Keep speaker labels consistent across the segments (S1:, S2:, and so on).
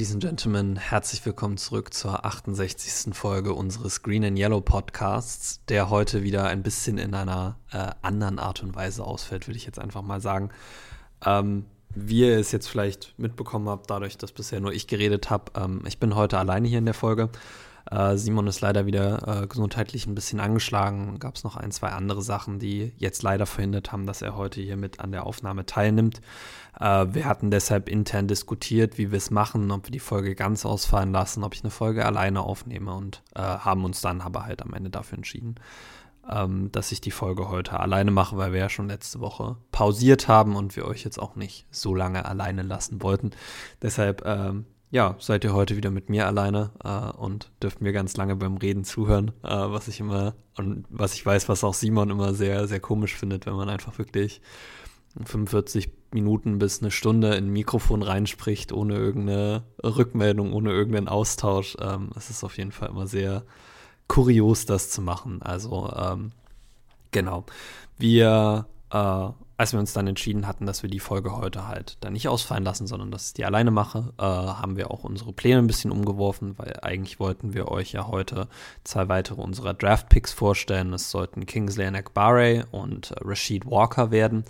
S1: Ladies and Gentlemen, herzlich willkommen zurück zur 68. Folge unseres Green and Yellow Podcasts, der heute wieder ein bisschen in einer äh, anderen Art und Weise ausfällt, würde ich jetzt einfach mal sagen. Ähm, wie ihr es jetzt vielleicht mitbekommen habt, dadurch, dass bisher nur ich geredet habe, ähm, ich bin heute alleine hier in der Folge. Äh, Simon ist leider wieder äh, gesundheitlich ein bisschen angeschlagen. Gab es noch ein, zwei andere Sachen, die jetzt leider verhindert haben, dass er heute hier mit an der Aufnahme teilnimmt. Äh, wir hatten deshalb intern diskutiert, wie wir es machen, ob wir die Folge ganz ausfallen lassen, ob ich eine Folge alleine aufnehme und äh, haben uns dann aber halt am Ende dafür entschieden, ähm, dass ich die Folge heute alleine mache, weil wir ja schon letzte Woche pausiert haben und wir euch jetzt auch nicht so lange alleine lassen wollten. Deshalb ähm, ja, seid ihr heute wieder mit mir alleine äh, und dürft mir ganz lange beim Reden zuhören, äh, was ich immer und was ich weiß, was auch Simon immer sehr, sehr komisch findet, wenn man einfach wirklich 45 Minuten bis eine Stunde in ein Mikrofon reinspricht, ohne irgendeine Rückmeldung, ohne irgendeinen Austausch. Ähm, es ist auf jeden Fall immer sehr kurios, das zu machen. Also, ähm, genau. Wir äh, als wir uns dann entschieden hatten, dass wir die Folge heute halt dann nicht ausfallen lassen, sondern dass ich die alleine mache, äh, haben wir auch unsere Pläne ein bisschen umgeworfen, weil eigentlich wollten wir euch ja heute zwei weitere unserer Draft-Picks vorstellen. Es sollten Kingsley Akbare und Rashid Walker werden.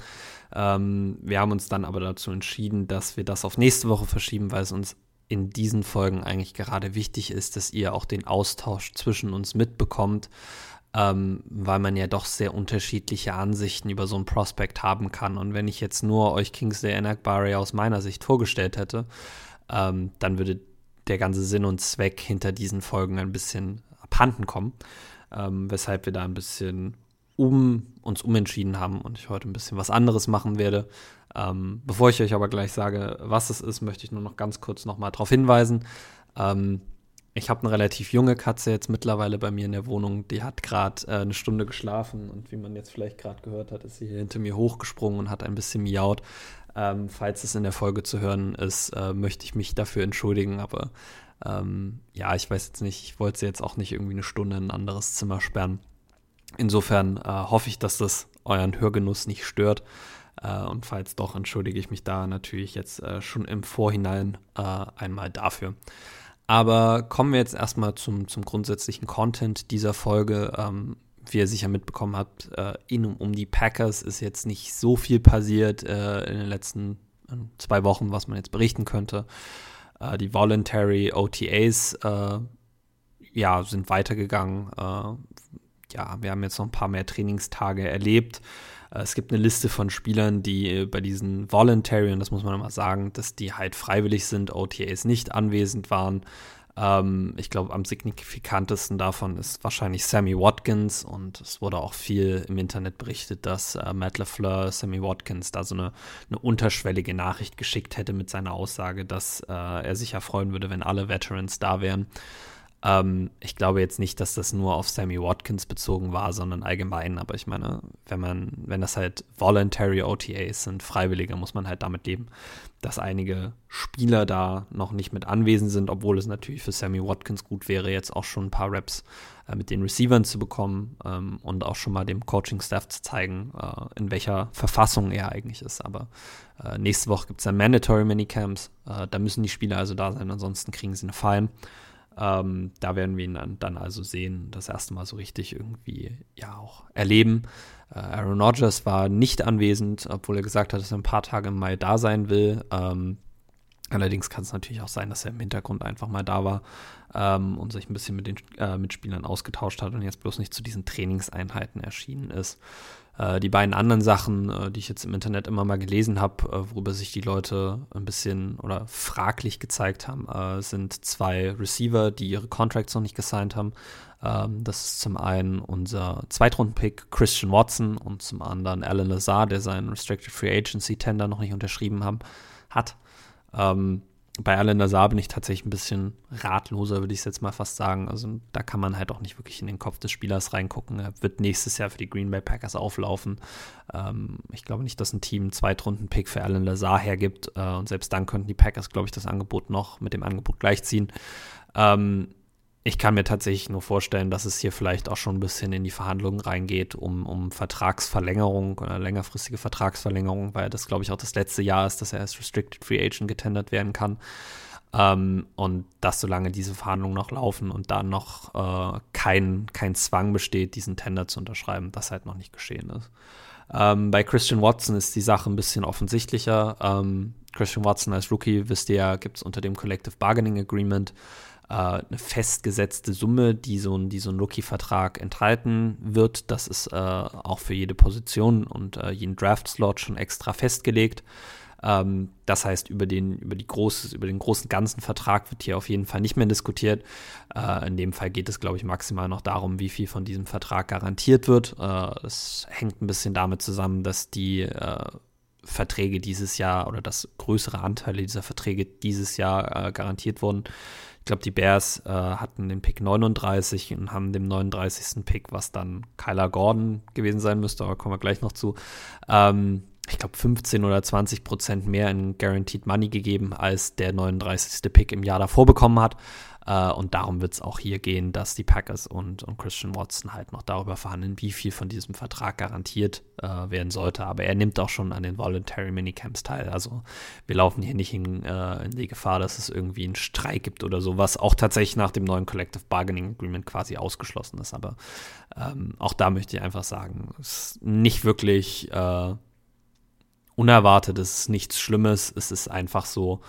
S1: Ähm, wir haben uns dann aber dazu entschieden, dass wir das auf nächste Woche verschieben, weil es uns in diesen Folgen eigentlich gerade wichtig ist, dass ihr auch den Austausch zwischen uns mitbekommt ähm, weil man ja doch sehr unterschiedliche Ansichten über so ein Prospect haben kann. Und wenn ich jetzt nur euch Kingsley Enakbari aus meiner Sicht vorgestellt hätte, ähm, dann würde der ganze Sinn und Zweck hinter diesen Folgen ein bisschen abhanden kommen, ähm, weshalb wir da ein bisschen um uns umentschieden haben und ich heute ein bisschen was anderes machen werde. Ähm, bevor ich euch aber gleich sage, was es ist, möchte ich nur noch ganz kurz nochmal darauf hinweisen. Ähm, ich habe eine relativ junge Katze jetzt mittlerweile bei mir in der Wohnung. Die hat gerade äh, eine Stunde geschlafen und wie man jetzt vielleicht gerade gehört hat, ist sie hier hinter mir hochgesprungen und hat ein bisschen miaut. Ähm, falls es in der Folge zu hören ist, äh, möchte ich mich dafür entschuldigen, aber ähm, ja, ich weiß jetzt nicht, ich wollte sie jetzt auch nicht irgendwie eine Stunde in ein anderes Zimmer sperren. Insofern äh, hoffe ich, dass das euren Hörgenuss nicht stört. Äh, und falls doch, entschuldige ich mich da natürlich jetzt äh, schon im Vorhinein äh, einmal dafür. Aber kommen wir jetzt erstmal zum, zum grundsätzlichen Content dieser Folge. Ähm, wie ihr sicher mitbekommen habt, äh, in und um die Packers ist jetzt nicht so viel passiert äh, in den letzten äh, zwei Wochen, was man jetzt berichten könnte. Äh, die Voluntary OTAs äh, ja, sind weitergegangen. Äh, ja, wir haben jetzt noch ein paar mehr Trainingstage erlebt. Äh, es gibt eine Liste von Spielern, die äh, bei diesen Voluntary, und das muss man immer sagen, dass die halt freiwillig sind, OTAs nicht anwesend waren. Ähm, ich glaube, am signifikantesten davon ist wahrscheinlich Sammy Watkins und es wurde auch viel im Internet berichtet, dass äh, Matt LeFleur Sammy Watkins da so eine, eine unterschwellige Nachricht geschickt hätte mit seiner Aussage, dass äh, er sich ja freuen würde, wenn alle Veterans da wären. Ähm, ich glaube jetzt nicht, dass das nur auf Sammy Watkins bezogen war, sondern allgemein. Aber ich meine, wenn man, wenn das halt voluntary OTAs sind, Freiwillige, muss man halt damit leben, dass einige Spieler da noch nicht mit anwesend sind, obwohl es natürlich für Sammy Watkins gut wäre, jetzt auch schon ein paar Raps äh, mit den Receivern zu bekommen ähm, und auch schon mal dem Coaching-Staff zu zeigen, äh, in welcher Verfassung er eigentlich ist. Aber äh, nächste Woche gibt es dann Mandatory Minicamps. Äh, da müssen die Spieler also da sein, ansonsten kriegen sie eine Fine. Ähm, da werden wir ihn dann, dann, also sehen, das erste Mal so richtig irgendwie ja auch erleben. Äh, Aaron Rodgers war nicht anwesend, obwohl er gesagt hat, dass er ein paar Tage im Mai da sein will. Ähm, allerdings kann es natürlich auch sein, dass er im Hintergrund einfach mal da war ähm, und sich ein bisschen mit den äh, Mitspielern ausgetauscht hat und jetzt bloß nicht zu diesen Trainingseinheiten erschienen ist. Äh, die beiden anderen Sachen, äh, die ich jetzt im Internet immer mal gelesen habe, äh, worüber sich die Leute ein bisschen oder fraglich gezeigt haben, sind zwei Receiver, die ihre Contracts noch nicht gesigned haben. Ähm, das ist zum einen unser Zweitrunden-Pick Christian Watson und zum anderen Alan Lazar, der seinen Restricted Free Agency Tender noch nicht unterschrieben haben, hat. Ähm, bei Alan Lazar bin ich tatsächlich ein bisschen ratloser, würde ich jetzt mal fast sagen. Also da kann man halt auch nicht wirklich in den Kopf des Spielers reingucken. Er wird nächstes Jahr für die Green Bay Packers auflaufen. Ähm, ich glaube nicht, dass ein Team einen Zweitrunden-Pick für Alan Lazar hergibt. Äh, und selbst dann könnten die Packers, glaube ich, das Angebot noch mit dem Angebot gleichziehen. Ähm, ich kann mir tatsächlich nur vorstellen, dass es hier vielleicht auch schon ein bisschen in die Verhandlungen reingeht, um, um Vertragsverlängerung oder längerfristige Vertragsverlängerung, weil das, glaube ich, auch das letzte Jahr ist, dass er als Restricted Free Agent getendert werden kann. Ähm, und dass solange diese Verhandlungen noch laufen und da noch äh, kein, kein Zwang besteht, diesen Tender zu unterschreiben, das halt noch nicht geschehen ist. Ähm, bei Christian Watson ist die Sache ein bisschen offensichtlicher. Ähm, Christian Watson als Rookie, wisst ihr ja, gibt es unter dem Collective Bargaining Agreement äh, eine festgesetzte Summe, die so ein, die so ein Rookie-Vertrag enthalten wird. Das ist äh, auch für jede Position und äh, jeden Draft-Slot schon extra festgelegt. Ähm, das heißt, über den, über, die große, über den großen ganzen Vertrag wird hier auf jeden Fall nicht mehr diskutiert. Äh, in dem Fall geht es, glaube ich, maximal noch darum, wie viel von diesem Vertrag garantiert wird. Äh, es hängt ein bisschen damit zusammen, dass die äh, Verträge dieses Jahr oder dass größere Anteile dieser Verträge dieses Jahr äh, garantiert wurden. Ich glaube, die Bears äh, hatten den Pick 39 und haben dem 39. Pick, was dann Kyler Gordon gewesen sein müsste, aber kommen wir gleich noch zu, ähm, ich glaube, 15 oder 20 Prozent mehr in Guaranteed Money gegeben, als der 39. Pick im Jahr davor bekommen hat. Äh, und darum wird es auch hier gehen, dass die Packers und, und Christian Watson halt noch darüber verhandeln, wie viel von diesem Vertrag garantiert äh, werden sollte. Aber er nimmt auch schon an den Voluntary Minicamps teil. Also wir laufen hier nicht in, äh, in die Gefahr, dass es irgendwie einen Streik gibt oder so, was auch tatsächlich nach dem neuen Collective Bargaining Agreement quasi ausgeschlossen ist. Aber ähm, auch da möchte ich einfach sagen, es ist nicht wirklich äh, unerwartet, es ist nichts Schlimmes, es ist einfach so.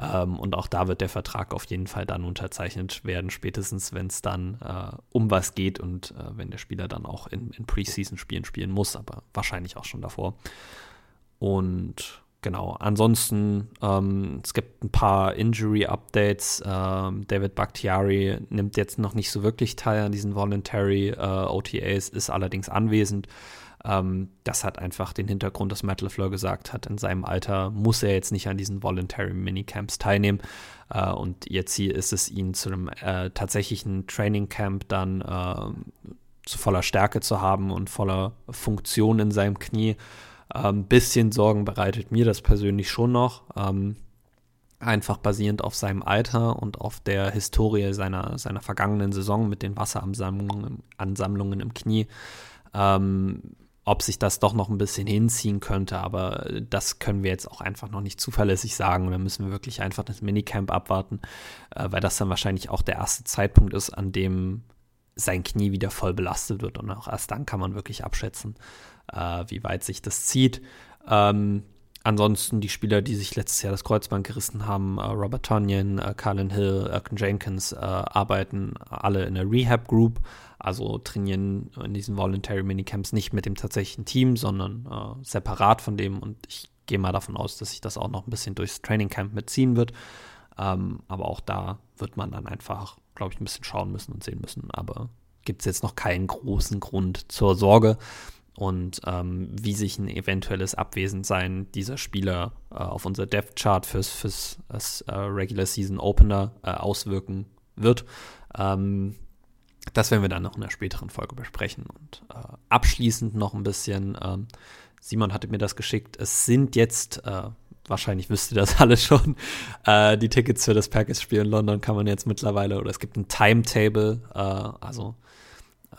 S1: Ähm, und auch da wird der Vertrag auf jeden Fall dann unterzeichnet werden, spätestens wenn es dann äh, um was geht und äh, wenn der Spieler dann auch in, in Preseason-Spielen spielen muss, aber wahrscheinlich auch schon davor. Und genau, ansonsten, ähm, es gibt ein paar Injury-Updates. Ähm, David Bakhtiari nimmt jetzt noch nicht so wirklich teil an diesen Voluntary äh, OTAs, ist allerdings anwesend. Ähm, das hat einfach den Hintergrund, dass Matt LeFleur gesagt hat, in seinem Alter muss er jetzt nicht an diesen Voluntary Minicamps teilnehmen. Äh, und jetzt hier ist es ihn zu einem äh, tatsächlichen Training Camp dann äh, zu voller Stärke zu haben und voller Funktion in seinem Knie. Ein ähm, bisschen Sorgen bereitet mir das persönlich schon noch. Ähm, einfach basierend auf seinem Alter und auf der Historie seiner, seiner vergangenen Saison mit den Wasseransammlungen Ansammlungen im Knie. Ähm, ob sich das doch noch ein bisschen hinziehen könnte, aber das können wir jetzt auch einfach noch nicht zuverlässig sagen. Und dann müssen wir wirklich einfach das Minicamp abwarten, äh, weil das dann wahrscheinlich auch der erste Zeitpunkt ist, an dem sein Knie wieder voll belastet wird. Und auch erst dann kann man wirklich abschätzen, äh, wie weit sich das zieht. Ähm, ansonsten die Spieler, die sich letztes Jahr das Kreuzband gerissen haben, äh, Robert Tonyan, äh, Carlin Hill, Erkin Jenkins, äh, arbeiten alle in der Rehab Group also trainieren in diesen Voluntary Minicamps nicht mit dem tatsächlichen Team, sondern äh, separat von dem. Und ich gehe mal davon aus, dass sich das auch noch ein bisschen durchs Training Camp mitziehen wird. Ähm, aber auch da wird man dann einfach, glaube ich, ein bisschen schauen müssen und sehen müssen. Aber gibt es jetzt noch keinen großen Grund zur Sorge. Und ähm, wie sich ein eventuelles Abwesendsein dieser Spieler äh, auf unser Depth Chart fürs, fürs, fürs äh, Regular Season Opener äh, auswirken wird, ähm, das werden wir dann noch in einer späteren Folge besprechen. Und äh, abschließend noch ein bisschen, ähm, Simon hatte mir das geschickt, es sind jetzt, äh, wahrscheinlich wisst ihr das alle schon, äh, die Tickets für das Packers-Spiel in London kann man jetzt mittlerweile, oder es gibt ein Timetable, äh, also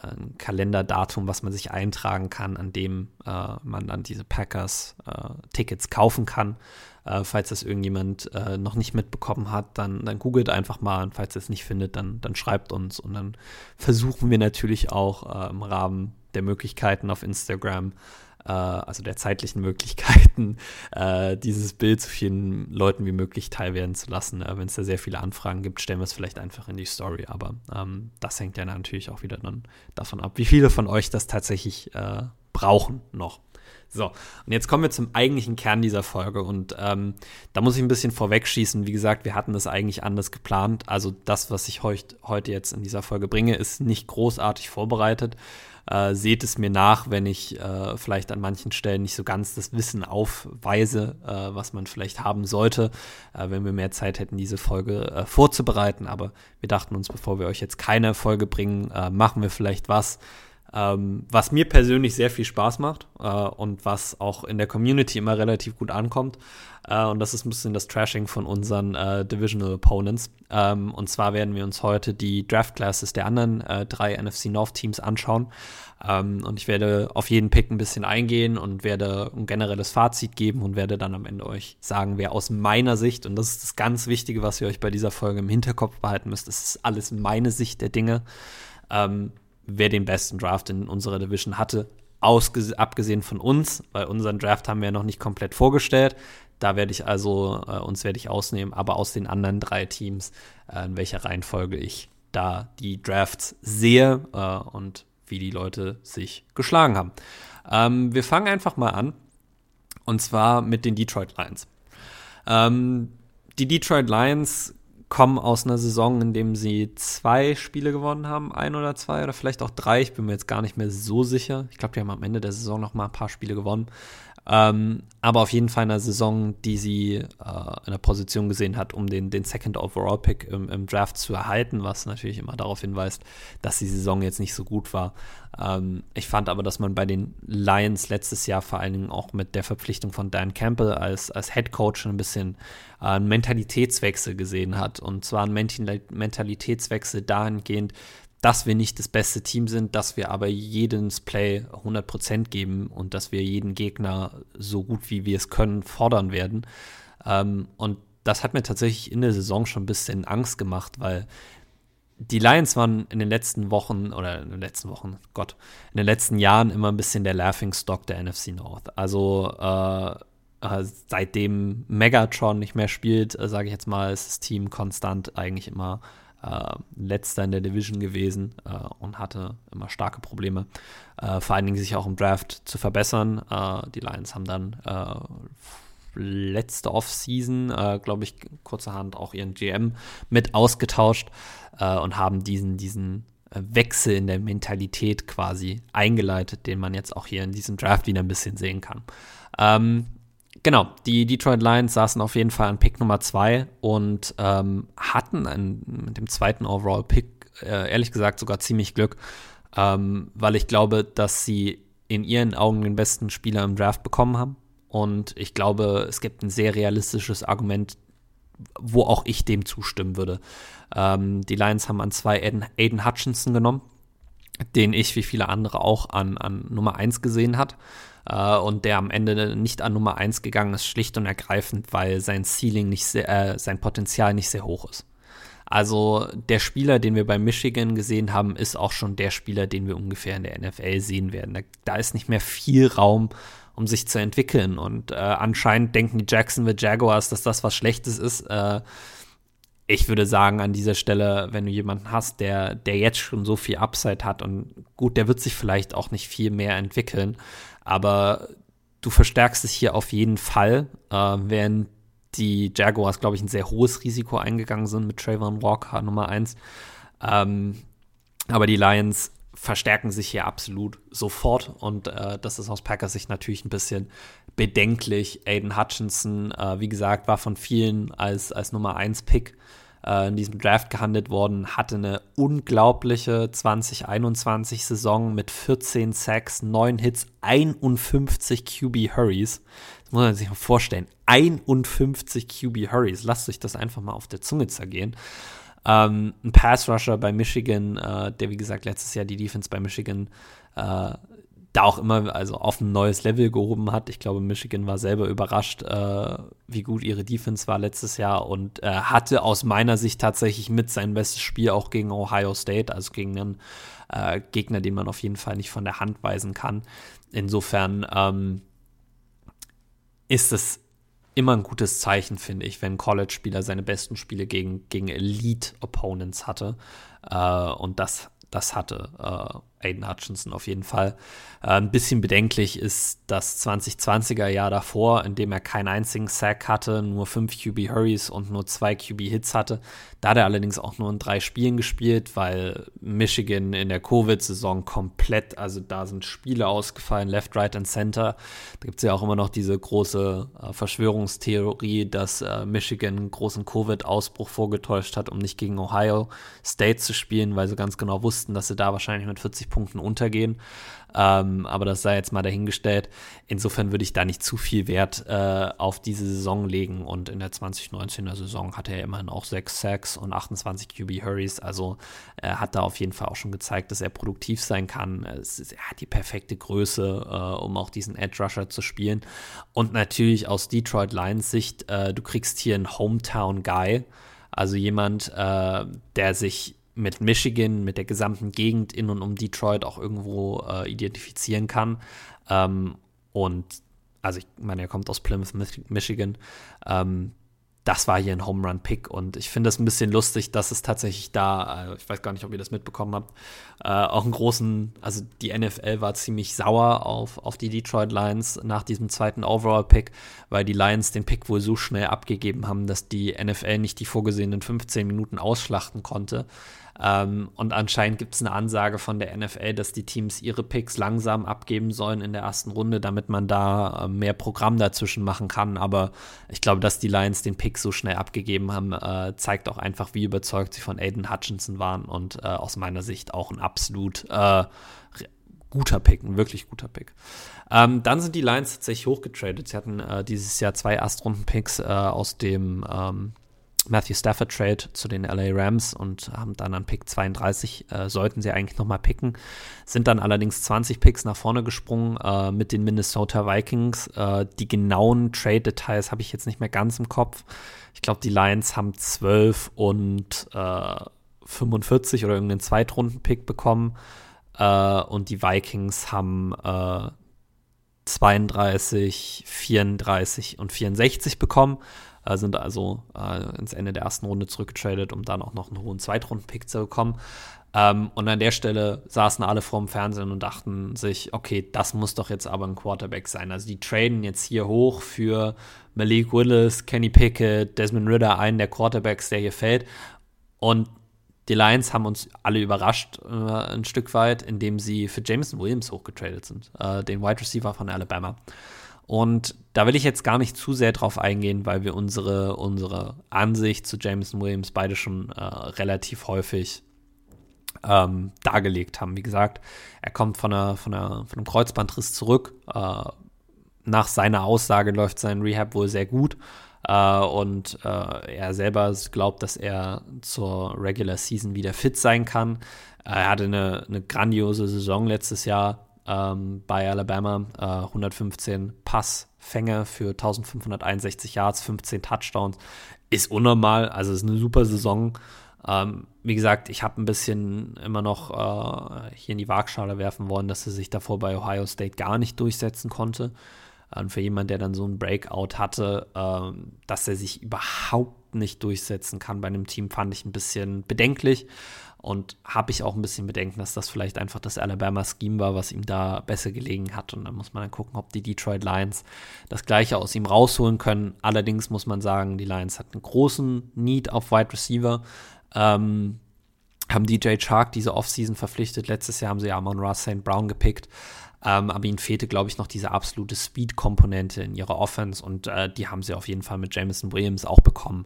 S1: äh, ein Kalenderdatum, was man sich eintragen kann, an dem äh, man dann diese Packers-Tickets kaufen kann. Äh, falls das irgendjemand äh, noch nicht mitbekommen hat, dann, dann googelt einfach mal und falls ihr es nicht findet, dann, dann schreibt uns und dann versuchen wir natürlich auch äh, im Rahmen der Möglichkeiten auf Instagram, äh, also der zeitlichen Möglichkeiten, äh, dieses Bild so vielen Leuten wie möglich teilwerden zu lassen. Äh, Wenn es da sehr viele Anfragen gibt, stellen wir es vielleicht einfach in die Story, aber ähm, das hängt ja natürlich auch wieder dann davon ab, wie viele von euch das tatsächlich brauchen noch. So, und jetzt kommen wir zum eigentlichen Kern dieser Folge. Und ähm, da muss ich ein bisschen vorwegschießen. Wie gesagt, wir hatten das eigentlich anders geplant. Also das, was ich heut, heute jetzt in dieser Folge bringe, ist nicht großartig vorbereitet. Äh, seht es mir nach, wenn ich äh, vielleicht an manchen Stellen nicht so ganz das Wissen aufweise, äh, was man vielleicht haben sollte, äh, wenn wir mehr Zeit hätten, diese Folge äh, vorzubereiten. Aber wir dachten uns, bevor wir euch jetzt keine Folge bringen, äh, machen wir vielleicht was Ähm, was mir persönlich sehr viel Spaß macht äh, und was auch in der Community immer relativ gut ankommt. Äh, und das ist ein bisschen das Trashing von unseren äh, Divisional Opponents. Ähm, und zwar werden wir uns heute die Draft Classes der anderen äh, drei NFC North Teams anschauen. Ähm, und ich werde auf jeden Pick ein bisschen eingehen und werde ein generelles Fazit geben und werde dann am Ende euch sagen, wer aus meiner Sicht, und das ist das ganz Wichtige, was ihr euch bei dieser Folge im Hinterkopf behalten müsst, das ist alles meine Sicht der Dinge. Wer den besten Draft in unserer Division hatte, abgesehen von uns, weil unseren Draft haben wir ja noch nicht komplett vorgestellt. Da werde ich also, äh, uns werde ich ausnehmen, aber aus den anderen drei Teams, äh, in welcher Reihenfolge ich da die Drafts sehe äh, und wie die Leute sich geschlagen haben. Ähm, wir fangen einfach mal an. Und zwar mit den Detroit Lions. Ähm, die Detroit Lions kommen aus einer Saison, in dem sie zwei Spiele gewonnen haben, ein oder zwei oder vielleicht auch drei. Ich bin mir jetzt gar nicht mehr so sicher. Ich glaube, die haben am Ende der Saison noch mal ein paar Spiele gewonnen. Ähm, aber auf jeden Fall in einer Saison, die sie äh, in der Position gesehen hat, um den, den Second Overall Pick im, im, Draft zu erhalten, was natürlich immer darauf hinweist, dass die Saison jetzt nicht so gut war. Ähm, ich fand aber, dass man bei den Lions letztes Jahr vor allen Dingen auch mit der Verpflichtung von Dan Campbell als, als Head Coach ein bisschen äh, einen Mentalitätswechsel gesehen hat. Und zwar einen Mentalitätswechsel dahingehend, dass wir nicht das beste Team sind, dass wir aber jedes Play 100% geben und dass wir jeden Gegner so gut wie wir es können fordern werden. Ähm, und das hat mir tatsächlich in der Saison schon ein bisschen Angst gemacht, weil die Lions waren in den letzten Wochen oder in den letzten Wochen, Gott, in den letzten Jahren immer ein bisschen der Laughing Stock der NFC North. Also äh, äh seitdem Megatron nicht mehr spielt, äh, sage ich jetzt mal, ist das Team konstant eigentlich immer äh, letzter in der Division gewesen äh, und hatte immer starke Probleme, äh, vor allen Dingen sich auch im Draft zu verbessern. Äh, die Lions haben dann äh, letzte Offseason, glaube ich, kurzerhand auch ihren GM mit ausgetauscht und haben diesen, diesen Wechsel in der Mentalität quasi eingeleitet, den man jetzt auch hier in diesem Draft wieder ein bisschen sehen kann. Ähm, Genau, die Detroit Lions saßen auf jeden Fall an Pick Nummer 2 und ähm, hatten einen, mit dem zweiten Overall-Pick, äh, ehrlich gesagt, sogar ziemlich Glück, ähm, weil ich glaube, dass sie in ihren Augen den besten Spieler im Draft bekommen haben. Und ich glaube, es gibt ein sehr realistisches Argument, wo auch ich dem zustimmen würde. Ähm, die Lions haben an zwei Aiden, Aiden Hutchinson genommen, den ich wie viele andere auch an, an Nummer 1 gesehen hat äh, und der am Ende nicht an Nummer 1 gegangen ist, schlicht und ergreifend, weil sein Ceiling nicht sehr, äh, sein Potenzial nicht sehr hoch ist. Also der Spieler, den wir bei Michigan gesehen haben, ist auch schon der Spieler, den wir ungefähr in der NFL sehen werden. Da, da ist nicht mehr viel Raum, um sich zu entwickeln. Und äh, anscheinend denken die Jacksonville Jaguars, dass das was Schlechtes ist. Äh, ich würde sagen, an dieser Stelle, wenn du jemanden hast, der, der jetzt schon so viel Upside hat und gut, der wird sich vielleicht auch nicht viel mehr entwickeln, aber du verstärkst es hier auf jeden Fall, äh, während die Jaguars, glaube ich, ein sehr hohes Risiko eingegangen sind mit Trayvon Walker Nummer 1. Ähm, aber die Lions verstärken sich hier absolut sofort und äh, das ist aus Packers Sicht natürlich ein bisschen bedenklich. Aiden Hutchinson, äh, wie gesagt, war von vielen als, als Nummer 1 Pick äh, in diesem Draft gehandelt worden, hatte eine unglaubliche 2021-Saison mit 14 Sacks, 9 Hits, 51 QB Hurries. Das muss man sich mal vorstellen. 51 QB Hurries. Lasst euch das einfach mal auf der Zunge zergehen. Ähm, ein Pass Rusher bei Michigan, äh, der wie gesagt letztes Jahr die Defense bei Michigan äh, da auch immer also auf ein neues Level gehoben hat. Ich glaube, Michigan war selber überrascht, äh, wie gut ihre Defense war letztes Jahr und äh, hatte aus meiner Sicht tatsächlich mit sein bestes Spiel auch gegen Ohio State, also gegen einen äh, Gegner, den man auf jeden Fall nicht von der Hand weisen kann. Insofern ähm, ist es immer ein gutes Zeichen, finde ich, wenn College-Spieler seine besten Spiele gegen, gegen Elite-Opponents hatte. Äh, und das, das hatte äh, Aiden Hutchinson auf jeden Fall. Äh, ein bisschen bedenklich ist das 2020er Jahr davor, in dem er keinen einzigen Sack hatte, nur fünf QB Hurries und nur zwei QB Hits hatte. Da hat er allerdings auch nur in drei Spielen gespielt, weil Michigan in der Covid-Saison komplett, also da sind Spiele ausgefallen, Left, Right und Center. Da gibt es ja auch immer noch diese große äh, Verschwörungstheorie, dass äh, Michigan einen großen Covid-Ausbruch vorgetäuscht hat, um nicht gegen Ohio State zu spielen, weil sie ganz genau wussten, dass sie da wahrscheinlich mit 40 Punkten untergehen. Ähm, aber das sei jetzt mal dahingestellt. Insofern würde ich da nicht zu viel Wert äh, auf diese Saison legen. Und in der 2019er Saison hatte er immerhin auch 6 Sacks und 28 QB Hurries. Also er hat da auf jeden Fall auch schon gezeigt, dass er produktiv sein kann. Ist, er hat die perfekte Größe, äh, um auch diesen Edge Rusher zu spielen. Und natürlich aus Detroit Lions Sicht, äh, du kriegst hier einen Hometown Guy. Also jemand, äh, der sich mit Michigan, mit der gesamten Gegend in und um Detroit auch irgendwo äh, identifizieren kann. Ähm, und also ich meine, er kommt aus Plymouth, Michigan. Ähm, das war hier ein Home Run Pick und ich finde es ein bisschen lustig, dass es tatsächlich da, äh, ich weiß gar nicht, ob ihr das mitbekommen habt, äh, auch einen großen, also die NFL war ziemlich sauer auf, auf die Detroit Lions nach diesem zweiten Overall Pick, weil die Lions den Pick wohl so schnell abgegeben haben, dass die NFL nicht die vorgesehenen 15 Minuten ausschlachten konnte. Ähm, und anscheinend gibt es eine Ansage von der NFL, dass die Teams ihre Picks langsam abgeben sollen in der ersten Runde, damit man da äh, mehr Programm dazwischen machen kann. Aber ich glaube, dass die Lions den Pick so schnell abgegeben haben, äh, zeigt auch einfach, wie überzeugt sie von Aiden Hutchinson waren und äh, aus meiner Sicht auch ein absolut äh, guter Pick, ein wirklich guter Pick. Ähm, dann sind die Lions tatsächlich hochgetradet. Sie hatten äh, dieses Jahr zwei Erstrunden-Picks äh, aus dem ähm, Matthew Stafford Trade zu den LA Rams und haben dann an Pick 32, äh, sollten sie eigentlich nochmal picken, sind dann allerdings 20 Picks nach vorne gesprungen äh, mit den Minnesota Vikings. Äh, die genauen Trade-Details habe ich jetzt nicht mehr ganz im Kopf. Ich glaube, die Lions haben 12 und 45 äh, oder irgendeinen Zweitrunden-Pick bekommen äh, und die Vikings haben 32, äh, 34 und 64 bekommen äh, sind also äh, ins Ende der ersten Runde zurückgetradet, um dann auch noch einen hohen Zweitrunden-Pick zu bekommen. Ähm, und an der Stelle saßen alle vorm Fernsehen und dachten sich, okay, das muss doch jetzt aber ein Quarterback sein. Also die traden jetzt hier hoch für Malik Willis, Kenny Pickett, Desmond Ritter, einen der Quarterbacks, der hier fällt. Und die Lions haben uns alle überrascht äh, ein Stück weit, indem sie für Jameson Williams hochgetradet sind, äh, den Wide Receiver von Alabama. Und da will ich jetzt gar nicht zu sehr drauf eingehen, weil wir unsere, unsere Ansicht zu Jameson Williams beide schon äh, relativ häufig ähm, dargelegt haben. Wie gesagt, er kommt von, einer, von, einer, von einem Kreuzbandriss zurück. Äh, nach seiner Aussage läuft sein Rehab wohl sehr gut. Uh, und uh, er selber glaubt, dass er zur Regular Season wieder fit sein kann. Uh, er hatte eine, eine, grandiose Saison letztes Jahr, ähm, bei Alabama. Äh, 115 Passfänge für 1561 Yards, 15 Touchdowns. Ist unnormal, also ist eine super Saison. Ähm, wie gesagt, ich habe ein bisschen immer noch äh, hier in die Waagschale werfen wollen, dass er sich davor bei Ohio State gar nicht durchsetzen konnte. Und für jemanden, der dann so einen Breakout hatte, ähm, dass er sich überhaupt nicht durchsetzen kann bei einem Team, fand ich ein bisschen bedenklich. Und habe ich auch ein bisschen Bedenken, dass das vielleicht einfach das Alabama-Scheme war, was ihm da besser gelegen hat. Und dann muss man dann gucken, ob die Detroit Lions das Gleiche aus ihm rausholen können. Allerdings muss man sagen, die Lions hatten einen großen Need auf Wide Receiver. Ähm, haben DJ Chark diese Offseason verpflichtet. Letztes Jahr haben sie Amon Ross St. Brown gepickt. Ähm, aber ihnen fehlte, glaube ich, noch diese absolute Speed-Komponente in ihrer Offense und äh, die haben sie auf jeden Fall mit Jameson Williams auch bekommen.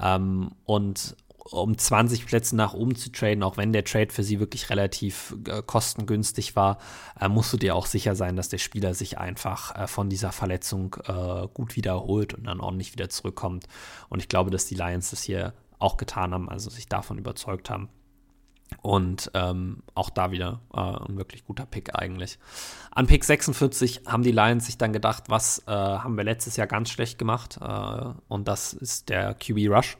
S1: Ähm, und um 20 Plätze nach oben zu traden, auch wenn der Trade für sie wirklich relativ äh, kostengünstig war, äh, musst du dir auch sicher sein, dass der Spieler sich einfach äh, von dieser Verletzung äh, gut wiederholt und dann ordentlich wieder zurückkommt. Und ich glaube, dass die Lions das hier auch getan haben, also sich davon überzeugt haben. Und ähm, auch da wieder äh, ein wirklich guter Pick eigentlich. An Pick 46 haben die Lions sich dann gedacht, was äh, haben wir letztes Jahr ganz schlecht gemacht? und das ist der QB Rush.